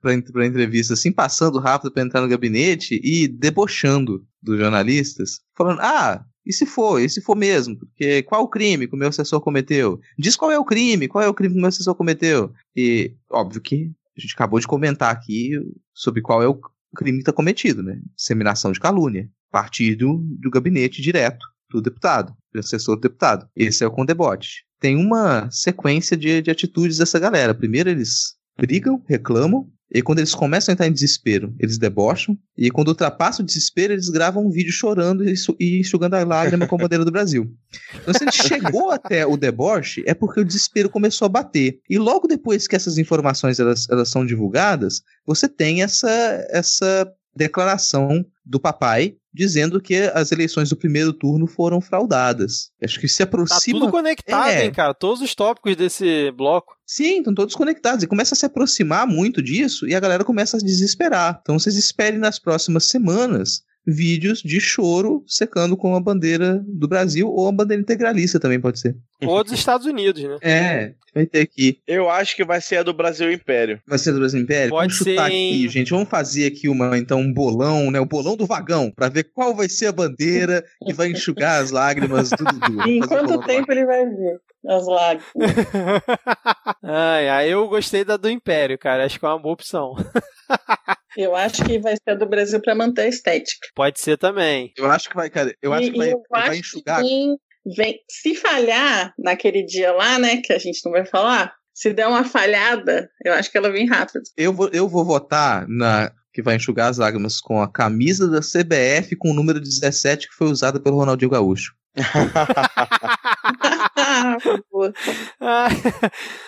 pra, pra entrevista, assim, passando rápido para entrar no gabinete e debochando dos jornalistas, falando: ah, e se for? E se for mesmo? Porque qual o crime que o meu assessor cometeu? Diz qual é o crime, qual é o crime que o meu assessor cometeu. E, óbvio que a gente acabou de comentar aqui sobre qual é o crime que está cometido, né? Disseminação de calúnia. Partir do, gabinete direto do deputado, do assessor do deputado. Esse é o Condebote. Tem uma sequência de, de atitudes dessa galera. Primeiro eles brigam, reclamam, e quando eles começam a entrar em desespero, eles debocham. E quando ultrapassa o desespero, eles gravam um vídeo chorando e, e enxugando a lágrima com a bandeira do Brasil. Então, se ele chegou até o deboche, é porque o desespero começou a bater. E logo depois que essas informações elas, elas são divulgadas, você tem essa, essa declaração do papai dizendo que as eleições do primeiro turno foram fraudadas. Acho que se aproxima. Tá tudo conectado, é. hein, cara? Todos os tópicos desse bloco. Sim, estão todos conectados. E começa a se aproximar muito disso e a galera começa a desesperar. Então vocês esperem nas próximas semanas vídeos de choro secando com a bandeira do Brasil ou a bandeira integralista também pode ser. Ou dos Estados Unidos, né? É, vai ter aqui. Eu acho que vai ser a do Brasil Império. Vai ser a do Brasil Império? Pode Vamos chutar ser, aqui, gente. Vamos fazer aqui uma, então, um bolão, né? O bolão do vagão, pra ver qual vai ser a bandeira que vai enxugar as lágrimas do Dudu. Em quanto tempo ele vai ver as lágrimas? ai, ai, eu gostei da do Império, cara. Acho que é uma boa opção. Eu acho que vai ser do Brasil para manter a estética. Pode ser também. Eu acho que vai, cara. Eu acho E- que vai, eu vai acho enxugar. que vem, se falhar naquele dia lá, né, que a gente não vai falar, se der uma falhada, eu acho que ela vem rápido. Eu vou, eu vou votar na que vai enxugar as lágrimas com a camisa da CBF com o número 17 que foi usada pelo Ronaldinho Gaúcho. Ah. Ah,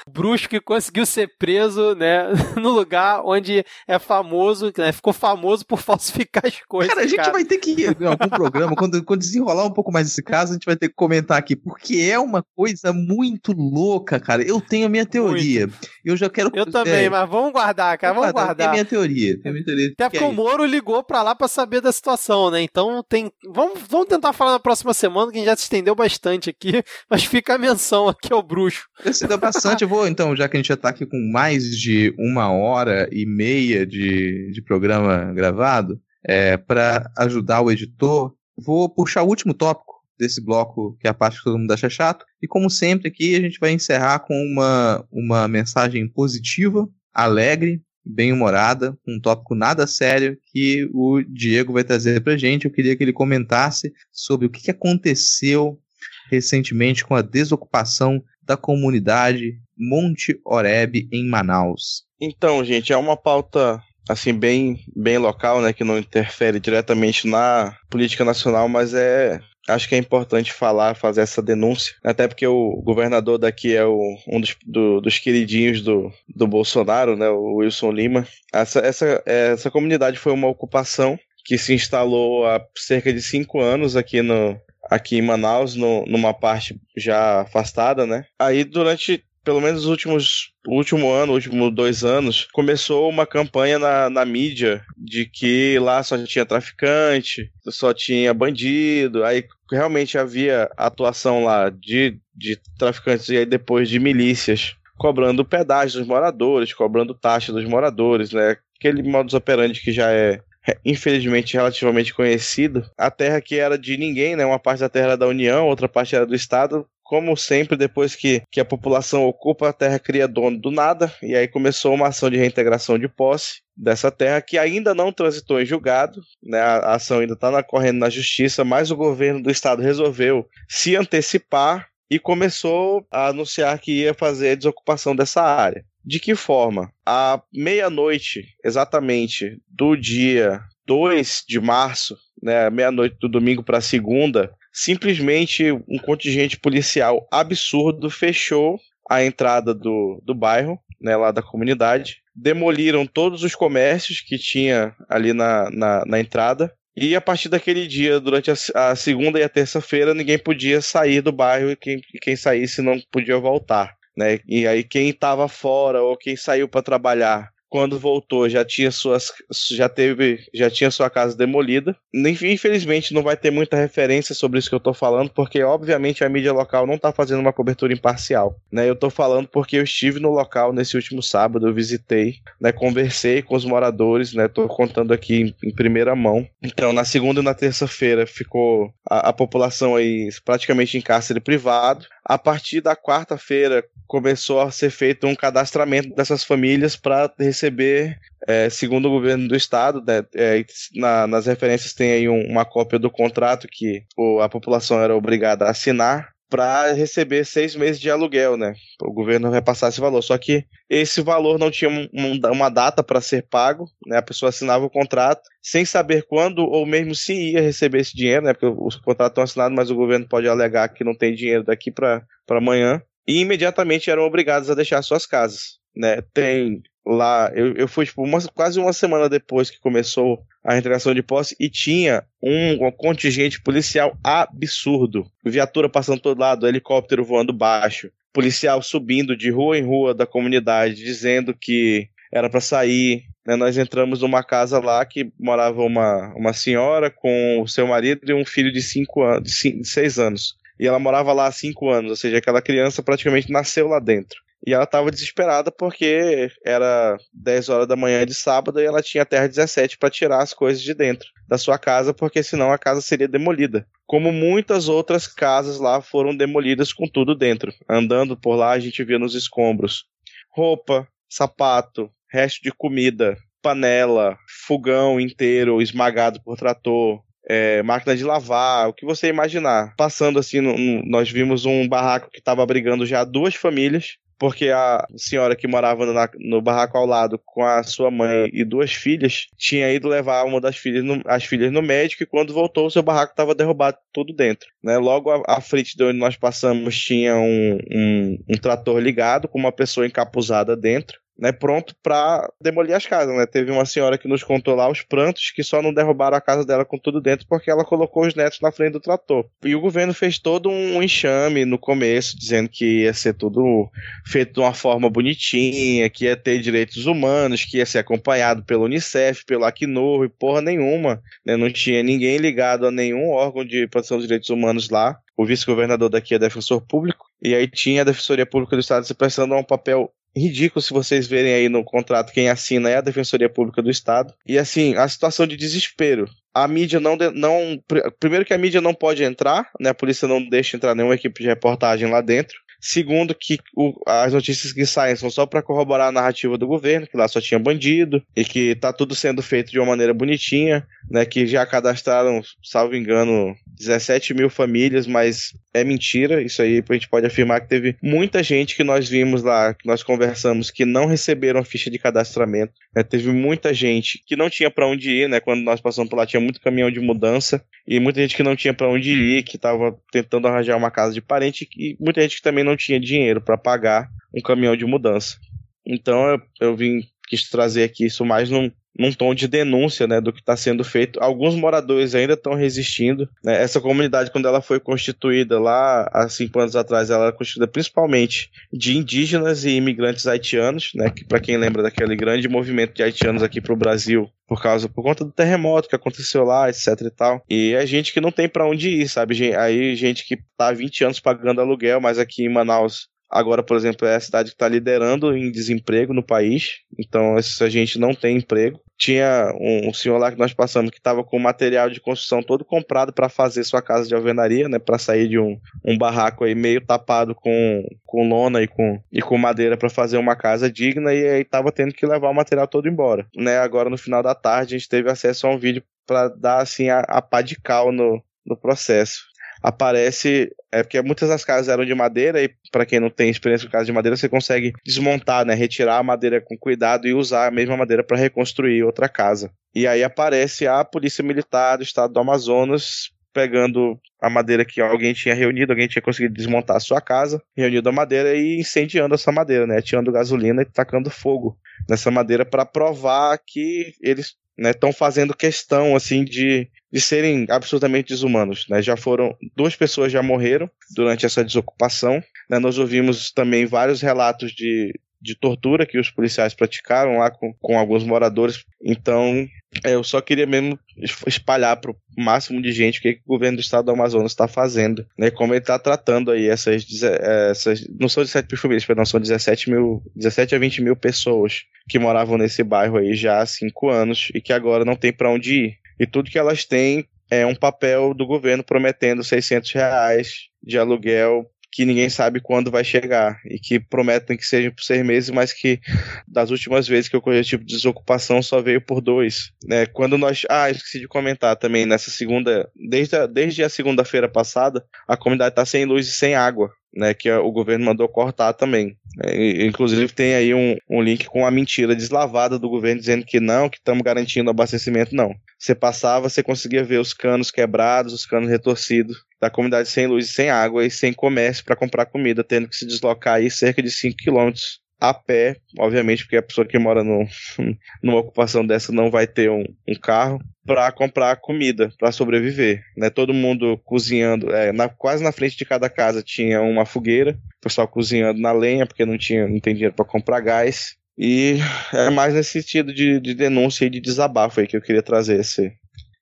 Bruxo que conseguiu ser preso, né, no lugar onde é famoso, né, ficou famoso por falsificar as coisas. Cara, a gente vai ter que ir em algum programa, quando, quando desenrolar um pouco mais esse caso, a gente vai ter que comentar aqui, porque é uma coisa muito louca, cara. Eu tenho a minha teoria. Eu já quero. Eu também, é, mas vamos guardar, cara, vamos Tem a guardar. minha teoria. Tem a minha teoria. Até que porque é o Moro ligou pra lá pra saber da situação, né? Então tem. Vamos, vamos tentar falar na próxima semana, que a gente já se estendeu bastante aqui, mas fica a menção aqui ao bruxo. Eu deu bastante. Eu vou, então, já que a gente já tá aqui com mais de uma hora e meia de, de programa gravado, é, para ajudar o editor, vou puxar o último tópico desse bloco, que é a parte que todo mundo acha chato. E como sempre aqui, a gente vai encerrar com uma, uma mensagem positiva, alegre, bem-humorada, um tópico nada sério que o Diego vai trazer pra gente. Eu queria que ele comentasse sobre o que aconteceu recentemente com a desocupação da comunidade Monte Oreb em Manaus. Então, gente, é uma pauta assim bem bem local, né, que não interfere diretamente na política nacional, mas é acho que é importante falar, fazer essa denúncia, até porque o governador daqui é o, um dos, do- dos queridinhos do, do Bolsonaro, né, o Wilson Lima. Essa, essa, essa comunidade foi uma ocupação que se instalou há cerca de cinco anos aqui no aqui em Manaus, no- numa parte já afastada, né? Aí durante pelo menos os últimos último ano, os últimos dois anos, começou uma campanha na, na mídia de que lá só tinha traficante, só tinha bandido, aí realmente havia atuação lá de, de traficantes e aí depois de milícias cobrando pedágio dos moradores, cobrando taxa dos moradores, né? Aquele modus operandi que já é infelizmente relativamente conhecido. A terra que era de ninguém, né? Uma parte da terra era da União, outra parte era do Estado. Como sempre, depois que, que a população ocupa, a terra cria dono do nada, e aí começou uma ação de reintegração de posse dessa terra que ainda não transitou em julgado, né? A, ação ainda está correndo na justiça, mas o governo do estado resolveu se antecipar e começou a anunciar que ia fazer a desocupação dessa área. De que forma? À meia-noite, exatamente, do dia 2 de março, né, meia-noite do domingo para segunda, simplesmente um contingente policial absurdo fechou a entrada do, do bairro, né, lá da comunidade, demoliram todos os comércios que tinha ali na, na, na entrada, e a partir daquele dia, durante a, a segunda e a terça-feira, ninguém podia sair do bairro e quem, quem saísse não podia voltar. né? E aí quem estava fora ou quem saiu para trabalhar quando voltou já tinha suas já teve já tinha sua casa demolida. Infelizmente não vai ter muita referência sobre isso que eu tô falando, porque obviamente a mídia local não tá fazendo uma cobertura imparcial, né? Eu tô falando porque eu estive no local nesse último sábado, eu visitei, né, conversei com os moradores, né? Tô contando aqui em, em primeira mão. Então, na segunda e na terça-feira ficou a, a população aí praticamente em cárcere privado. A partir da quarta-feira começou a ser feito um cadastramento dessas famílias para receber, é, segundo o governo do estado, né, é, na, nas referências tem aí um, uma cópia do contrato que o, a população era obrigada a assinar para receber seis meses de aluguel, né? O governo repassar esse valor. Só que esse valor não tinha um, uma data para ser pago, né? A pessoa assinava o contrato sem saber quando ou mesmo se ia receber esse dinheiro, né? Porque os contratos estão assinados, mas o governo pode alegar que não tem dinheiro daqui para amanhã. E imediatamente eram obrigados a deixar suas casas, né? Tem lá, eu, eu fui tipo, uma, quase uma semana depois que começou a entregação de posse e tinha um, um contingente policial absurdo. Viatura passando todo lado, helicóptero voando baixo, policial subindo de rua em rua da comunidade, dizendo que era para sair. Né? Nós entramos numa casa lá que morava uma, uma senhora com o seu marido e um filho de cinco anos, de seis anos. E ela morava lá há cinco anos, ou seja, aquela criança praticamente nasceu lá dentro. E ela estava desesperada porque era 10 horas da manhã de sábado e ela tinha até às 17 para tirar as coisas de dentro da sua casa, porque senão a casa seria demolida. Como muitas outras casas lá foram demolidas com tudo dentro. Andando por lá, a gente via nos escombros roupa, sapato, resto de comida, panela, fogão inteiro esmagado por trator, é, máquina de lavar, o que você imaginar. Passando assim, nós vimos um barraco que estava abrigando já duas famílias porque a senhora que morava no, no, barraco ao lado com a sua mãe e duas filhas tinha ido levar uma das filhas no, as filhas no médico e quando voltou o seu barraco estava derrubado tudo dentro. Né? Logo à, à, frente de onde nós passamos tinha um, um, um trator ligado com uma pessoa encapuzada dentro né, pronto para demolir as casas. Né? Teve uma senhora que nos contou lá os prantos que só não derrubaram a casa dela com tudo dentro porque ela colocou os netos na frente do trator. E o governo fez todo um enxame no começo, dizendo que ia ser tudo feito de uma forma bonitinha, que ia ter direitos humanos, que ia ser acompanhado pelo Unicef, pelo Acnur e porra nenhuma. Né? Não tinha ninguém ligado a nenhum órgão de proteção dos direitos humanos lá o vice-governador daqui é defensor público, e aí tinha a Defensoria Pública do Estado se prestando um papel ridículo se vocês verem aí no contrato quem assina é a Defensoria Pública do Estado. E assim, a situação de desespero. A mídia não, não. Primeiro que a mídia não pode entrar, né? A polícia não deixa entrar nenhuma equipe de reportagem lá dentro. Segundo, que o, as notícias que saem são só para corroborar a narrativa do governo, que lá só tinha bandido, e que tá tudo sendo feito de uma maneira bonitinha, né? Que já cadastraram, salvo engano, 17 mil famílias, mas é mentira. Isso aí a gente pode afirmar que teve muita gente que nós vimos lá, que nós conversamos, que não receberam a ficha de cadastramento. Né? Teve muita gente que não tinha para onde ir, né? Quando nós passamos por lá, tinha muito caminhão de mudança, e muita gente que não tinha para onde ir, que estava tentando arranjar uma casa de parente, e muita gente que também não não tinha dinheiro para pagar um caminhão de mudança. Então eu, eu vim quis trazer aqui isso mais num, num tom de denúncia né, do que está sendo feito. Alguns moradores ainda estão resistindo. Né? Essa comunidade, quando ela foi constituída lá há cinco anos atrás, ela era constituída principalmente de indígenas e imigrantes haitianos, né? que para quem lembra daquele grande movimento de haitianos aqui para o Brasil, por causa por conta do terremoto que aconteceu lá, etc e tal. E é gente que não tem para onde ir, sabe? Aí gente que tá há 20 anos pagando aluguel, mas aqui em Manaus Agora, por exemplo, é a cidade que está liderando em desemprego no país, então essa gente não tem emprego. Tinha um, um senhor lá que nós passamos que estava com material de construção todo comprado para fazer sua casa de alvenaria, né, para sair de um, um barraco aí meio tapado com, com lona e com, e com madeira para fazer uma casa digna e aí tendo que levar o material todo embora. Né, agora no final da tarde a gente teve acesso a um vídeo para dar assim a, a pá de cal no, no processo aparece. É porque muitas das casas eram de madeira e para quem não tem experiência com casa de madeira, você consegue desmontar, né, retirar a madeira com cuidado e usar a mesma madeira para reconstruir outra casa. E aí aparece a Polícia Militar do Estado do Amazonas pegando a madeira que alguém tinha reunido, alguém tinha conseguido desmontar a sua casa, reunido a madeira e incendiando essa madeira, né, tirando gasolina e tacando fogo nessa madeira para provar que eles estão né, fazendo questão assim de, de serem absolutamente desumanos. Né? Já foram duas pessoas já morreram durante essa desocupação. Né? Nós ouvimos também vários relatos de, de tortura que os policiais praticaram lá com, com alguns moradores. Então, é, eu só queria mesmo espalhar para o máximo de gente o que, que, o governo do estado do Amazonas está fazendo, né? Como ele está tratando aí essas, essas. Não são 17 mil famílias, perdão, são 17, mil, 17 a 20 mil pessoas que moravam nesse bairro aí já há cinco anos e que agora não tem para onde ir. E tudo que elas têm é um papel do governo prometendo 600 reais de aluguel que ninguém sabe quando vai chegar e que prometem que sejam por seis meses, mas que das últimas vezes que ocorreu esse tipo de desocupação só veio por dois. Né? Quando nós. Ah, esqueci de comentar também, nessa segunda. Desde a, desde a segunda-feira passada, a comunidade está sem luz e sem água. Né, que o governo mandou cortar também. É, inclusive tem aí um, um link com a mentira deslavada do governo dizendo que não, que estamos garantindo abastecimento. Não. Você passava, você conseguia ver os canos quebrados, os canos retorcidos da comunidade sem luz e sem água e sem comércio para comprar comida, tendo que se deslocar aí cerca de 5 quilômetros a pé, obviamente, porque a pessoa que mora no, numa ocupação dessa não vai ter um, um carro para comprar comida, para sobreviver. Né? Todo mundo cozinhando, é, na, quase na frente de cada casa tinha uma fogueira, o pessoal cozinhando na lenha, porque não, tinha, não tem dinheiro para comprar gás. E é mais nesse sentido de, de denúncia e de desabafo aí que eu queria trazer esse,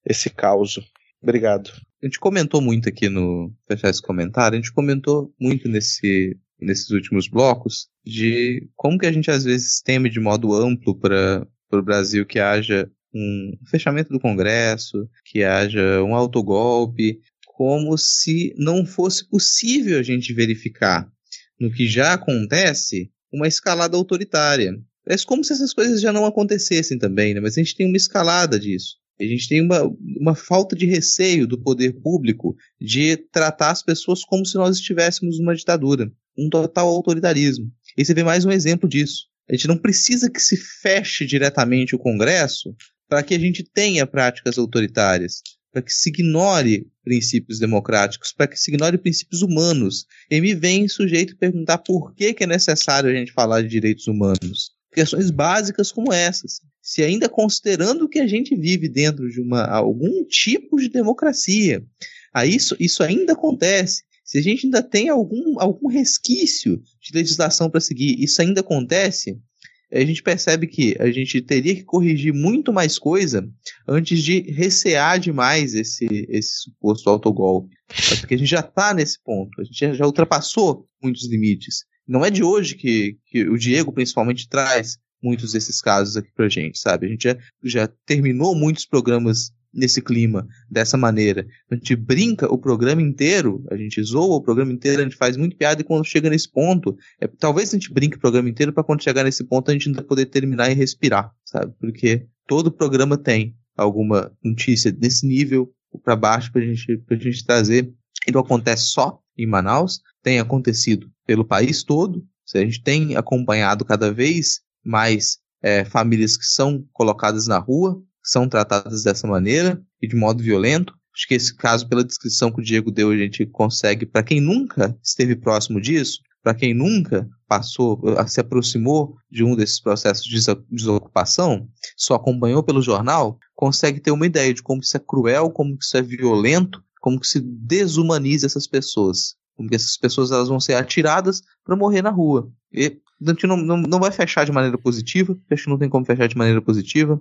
esse caos. Obrigado. A gente comentou muito aqui no fechar esse comentário, a gente comentou muito nesse, nesses últimos blocos de como que a gente às vezes teme de modo amplo para o Brasil que haja um fechamento do Congresso, que haja um autogolpe, como se não fosse possível a gente verificar no que já acontece uma escalada autoritária. É como se essas coisas já não acontecessem também, né? mas a gente tem uma escalada disso. A gente tem uma, uma falta de receio do poder público de tratar as pessoas como se nós estivéssemos numa ditadura, um total autoritarismo. E você vê mais um exemplo disso. A gente não precisa que se feche diretamente o Congresso para que a gente tenha práticas autoritárias, para que se ignore princípios democráticos, para que se ignore princípios humanos. E me vem sujeito perguntar por que, que é necessário a gente falar de direitos humanos questões básicas como essas. Se ainda considerando que a gente vive dentro de uma, algum tipo de democracia, aí isso, isso ainda acontece. Se a gente ainda tem algum, algum resquício de legislação para seguir, isso ainda acontece, a gente percebe que a gente teria que corrigir muito mais coisa antes de recear demais esse, esse suposto autogolpe. Porque a gente já está nesse ponto, a gente já ultrapassou muitos limites. Não é de hoje que, que o Diego principalmente traz muitos desses casos aqui pra gente, sabe? A gente já, já terminou muitos programas nesse clima, dessa maneira. A gente brinca o programa inteiro, a gente zoa o programa inteiro, a gente faz muito piada e quando chega nesse ponto, é, talvez a gente brinque o programa inteiro para quando chegar nesse ponto a gente ainda poder terminar e respirar, sabe? Porque todo programa tem alguma notícia desse nível para baixo pra gente, pra gente trazer. E não acontece só em Manaus, tem acontecido pelo país todo. A gente tem acompanhado cada vez mais é, famílias que são colocadas na rua, são tratadas dessa maneira e de modo violento. Acho que esse caso, pela descrição que o Diego deu, a gente consegue, para quem nunca esteve próximo disso, para quem nunca passou, se aproximou de um desses processos de desocupação, só acompanhou pelo jornal, consegue ter uma ideia de como isso é cruel, como isso é violento, como que se desumaniza essas pessoas. Como que essas pessoas elas vão ser atiradas para morrer na rua. E a gente não, não, não vai fechar de maneira positiva, acho que não tem como fechar de maneira positiva.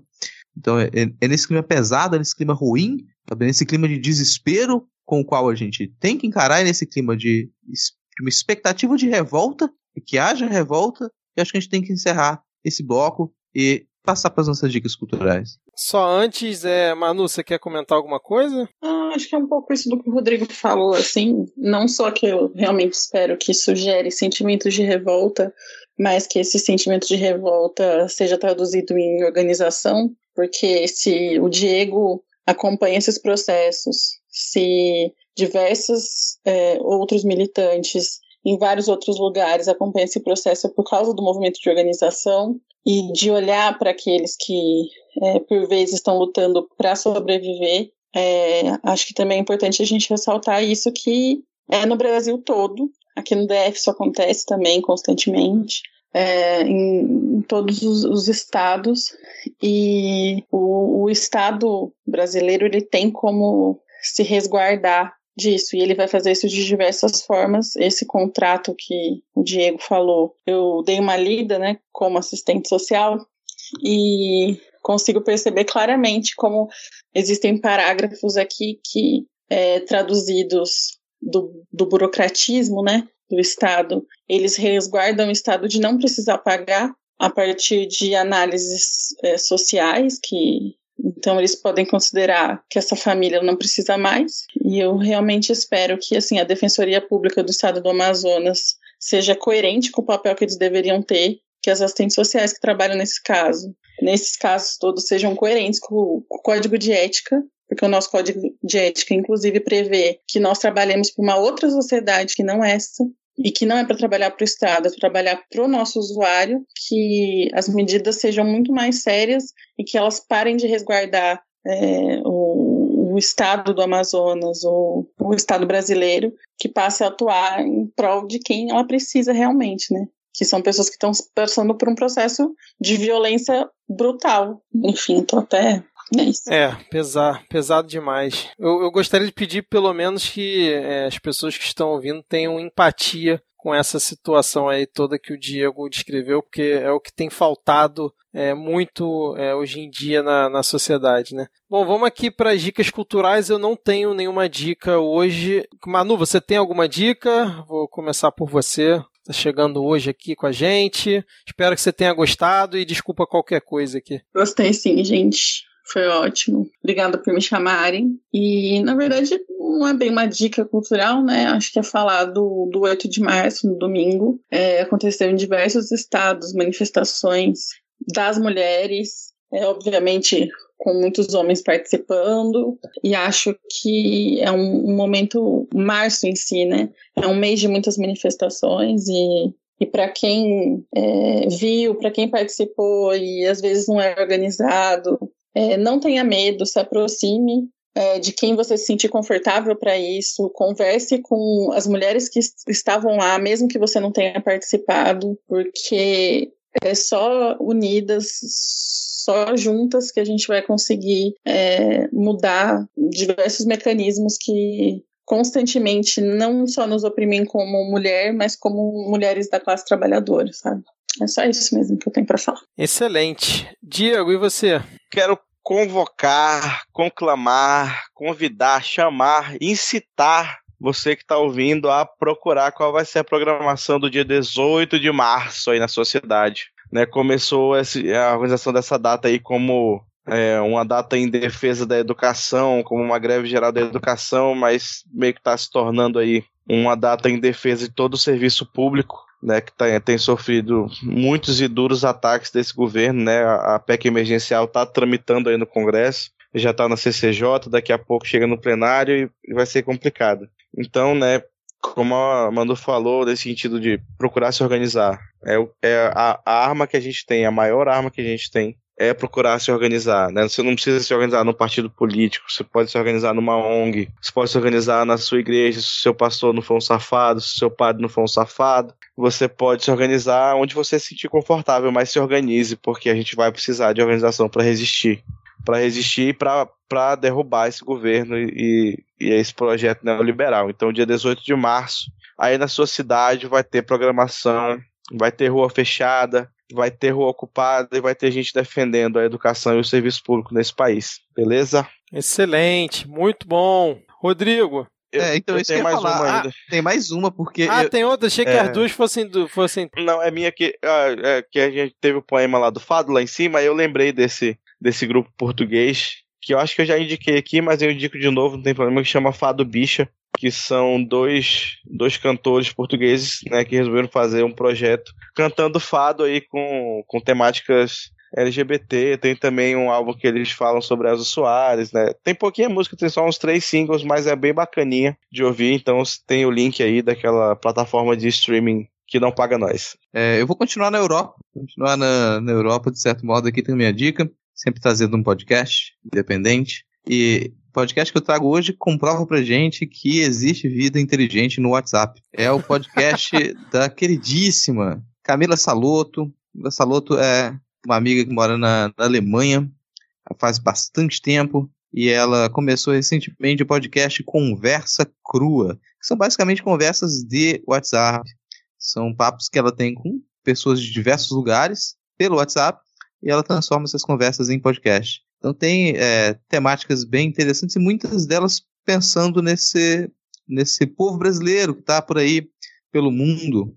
Então é, é, é nesse clima pesado, é nesse clima ruim, é nesse clima de desespero com o qual a gente tem que encarar, é nesse clima de, de uma expectativa de revolta, que haja revolta, e acho que a gente tem que encerrar esse bloco e passar para as nossas dicas culturais. Só antes, é, Manu, você quer comentar alguma coisa? Ah, acho que é um pouco isso do que o Rodrigo falou, assim, não só que eu realmente espero que isso gere sentimentos de revolta, mas que esse sentimento de revolta seja traduzido em organização, porque se o Diego acompanha esses processos, se diversos é, outros militantes em vários outros lugares acompanham esse processo por causa do movimento de organização, e de olhar para aqueles que, é, por vezes, estão lutando para sobreviver. É, acho que também é importante a gente ressaltar isso que é no Brasil todo. Aqui no DF isso acontece também constantemente. É, em, em, todos os, os, estados e o, o, estado brasileiro ele tem como se resguardar disso. E ele vai fazer isso de diversas formas. Esse contrato que o Diego falou, eu dei uma lida, né, como assistente social, e consigo perceber claramente como existem parágrafos aqui que, é, traduzidos do, do burocratismo, né, do Estado, eles resguardam o Estado de não precisar pagar a partir de análises é, sociais que então eles podem considerar que essa família não precisa mais. E eu realmente espero que assim a Defensoria Pública do Estado do Amazonas seja coerente com o papel que eles deveriam ter, que as assistentes sociais que trabalham nesse caso, nesses casos todos sejam coerentes com, com o código de ética porque o nosso código de ética, inclusive, prevê que nós trabalhemos para uma outra sociedade que não essa, e que não é para trabalhar para o Estado, é para trabalhar para o nosso usuário, que as medidas sejam muito mais sérias e que elas parem de resguardar é, o, o, Estado do Amazonas, ou o Estado brasileiro, que passe a atuar em prol de quem ela precisa realmente, né? Que são pessoas que estão passando por um processo de violência brutal. Enfim, tô até é, é, pesar, pesado demais. Eu, eu, gostaria de pedir, pelo menos, que é, as pessoas que estão ouvindo tenham empatia com essa situação aí toda que o Diego descreveu, porque é o que tem faltado é, muito é, hoje em dia na, na sociedade, né? Bom, vamos aqui para as dicas culturais. Eu não tenho nenhuma dica hoje. Manu, você tem alguma dica? Vou começar por você. Está chegando hoje aqui com a gente. Espero que você tenha gostado e desculpa qualquer coisa aqui. Gostei sim, gente. Foi ótimo. Obrigada por me chamarem. E, na verdade, não é bem uma dica cultural, né? Acho que é falar do, do 8 de março, no domingo. É, aconteceu em diversos estados manifestações das mulheres. É, obviamente, com muitos homens participando, e acho que é um, momento, março em si, né? É um mês de muitas manifestações e. E para quem é, viu, para quem participou e às vezes não é organizado, é, não tenha medo, se aproxime é, de quem você se sentir confortável para isso, converse com as mulheres que estavam lá, mesmo que você não tenha participado, porque é só unidas, só juntas que a gente vai conseguir é, mudar diversos mecanismos que constantemente não só nos oprimem como mulher, mas como mulheres da classe trabalhadora, sabe? É só isso mesmo que eu tenho para falar. Excelente. Diego, e você? Quero convocar, conclamar, convidar, chamar, incitar você que está ouvindo a procurar qual vai ser a programação do dia 18 de março aí na sociedade. Né, começou esse, a organização dessa data aí como é, uma data em defesa da educação, como uma greve geral da educação, mas meio que está se tornando aí uma data em defesa de todo o serviço público, né, que tá, tem sofrido muitos e duros ataques desse governo, né, a, a PEC emergencial está tramitando aí no Congresso, já está na CCJ, daqui a pouco chega no plenário e vai ser complicado. Então, né, como a Manu falou, nesse sentido de procurar se organizar, é, é a, a arma que a gente tem, a maior arma que a gente tem é procurar se organizar, né? Você não precisa se organizar num partido político, você pode se organizar numa ONG, você pode se organizar na sua igreja, se o seu pastor não for um safado, se o seu padre não for um safado, você pode se organizar onde você se sentir confortável, mas se organize, porque a gente vai precisar de organização para resistir, para resistir e para derrubar esse governo e, e esse projeto neoliberal. Então, dia 18 de março, aí na sua cidade vai ter programação, vai ter rua fechada, vai ter rua ocupada e vai ter gente defendendo a educação e o serviço público nesse país. Beleza? Excelente, muito bom. Rodrigo. Eu, é, então eu isso que mais falar. uma ainda. Ah, tem mais uma, porque. Ah, eu, tem outra? Achei que é... as duas fossem, fossem. Não, é minha que, ah, é, que a gente teve o poema lá do Fado lá em cima, aí eu lembrei desse, desse grupo português, que eu acho que eu já indiquei aqui, mas eu indico de novo, não tem problema, que chama Fado Bicha que são dois, dois cantores portugueses, né, que resolveram fazer um projeto cantando fado aí com, com temáticas LGBT, tem também um álbum que eles falam sobre Elza Soares, né? Tem pouquinha música, tem só uns três singles, mas é bem bacaninha de ouvir, então tem o link aí daquela plataforma de streaming que não paga nós. É, eu vou continuar na Europa, continuar na, na Europa de certo modo, aqui tem a minha dica, sempre trazendo um podcast independente, e podcast que eu trago hoje comprova pra gente que existe vida inteligente no WhatsApp. É o podcast da queridíssima Camila Saloto. Camila Saloto é uma amiga que mora na, na Alemanha faz bastante tempo. e ela começou recentemente o podcast Conversa Crua, que são basicamente conversas de WhatsApp. São papos que ela tem com pessoas de diversos lugares pelo WhatsApp e ela transforma essas conversas em podcast. Então tem é, temáticas bem interessantes e muitas delas pensando nesse, nesse povo brasileiro que está por aí pelo mundo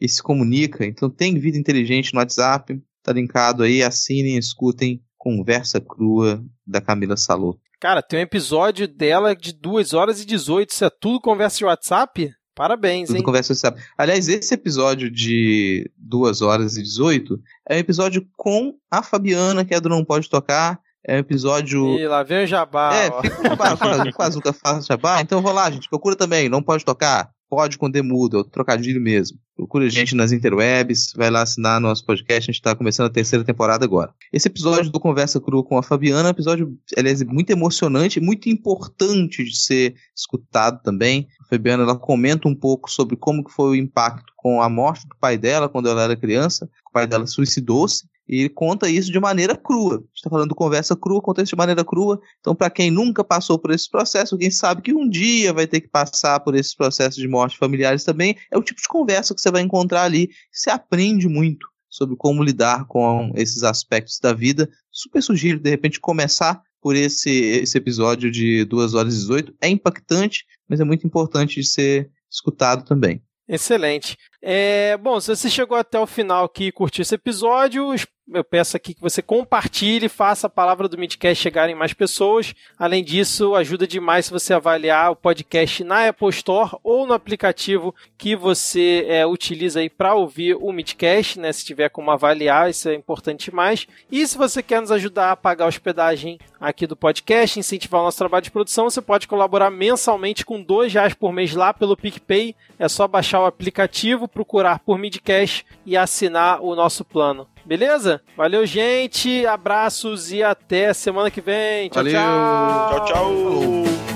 e se comunica. Então tem vida inteligente no WhatsApp, tá linkado aí, assinem, escutem Conversa Crua da Camila Salô. Cara, tem um episódio dela de 2 horas e 18, isso é tudo conversa de WhatsApp? Parabéns, tudo hein? conversa de WhatsApp. Aliás, esse episódio de 2 horas e 18 é um episódio com a Fabiana, que é do Não Pode Tocar, é um episódio. E lá vem o Jabá. É, fica quase, quase nunca faço Jabá. Então vou lá, gente. Procura também. Não pode tocar. Pode com demudo, é o trocadilho mesmo. Procura a gente nas interwebs, vai lá assinar nosso podcast, a gente está começando a terceira temporada agora. Esse episódio do Conversa Crua com a Fabiana é um episódio, aliás, muito emocionante, muito importante de ser escutado também. A Fabiana, ela comenta um pouco sobre como que foi o impacto com a morte do pai dela quando ela era criança. O pai dela suicidou-se e conta isso de maneira crua. A gente está falando conversa crua, conta isso de maneira crua. Então, para quem nunca passou por esse processo, quem sabe que um dia vai ter que passar por esses processos de morte familiares também, é o tipo de conversa que você vai encontrar ali. Você aprende muito sobre como lidar com esses aspectos da vida. Super sugiro, de repente, começar por esse, esse episódio de 2 horas e 18. É impactante, mas é muito importante de ser escutado também. Excelente. É, bom, se você chegou até o final aqui e curtiu esse episódio, eu peço aqui que você compartilhe, faça a palavra do Midcast chegar em mais pessoas. Além disso, ajuda demais se você avaliar o podcast na Apple Store ou no aplicativo que você é, utiliza aí para ouvir o Midcast, né? Se tiver como avaliar, isso é importante demais. E se você quer nos ajudar a pagar a hospedagem aqui do podcast, incentivar o nosso trabalho de produção, você pode colaborar mensalmente com dois reais por mês lá pelo PicPay. É só baixar o aplicativo, procurar por Midcast e assinar o nosso plano. Beleza? Valeu, gente. Abraços e até semana que vem. Tchau, Valeu. tchau. Tchau, tchau.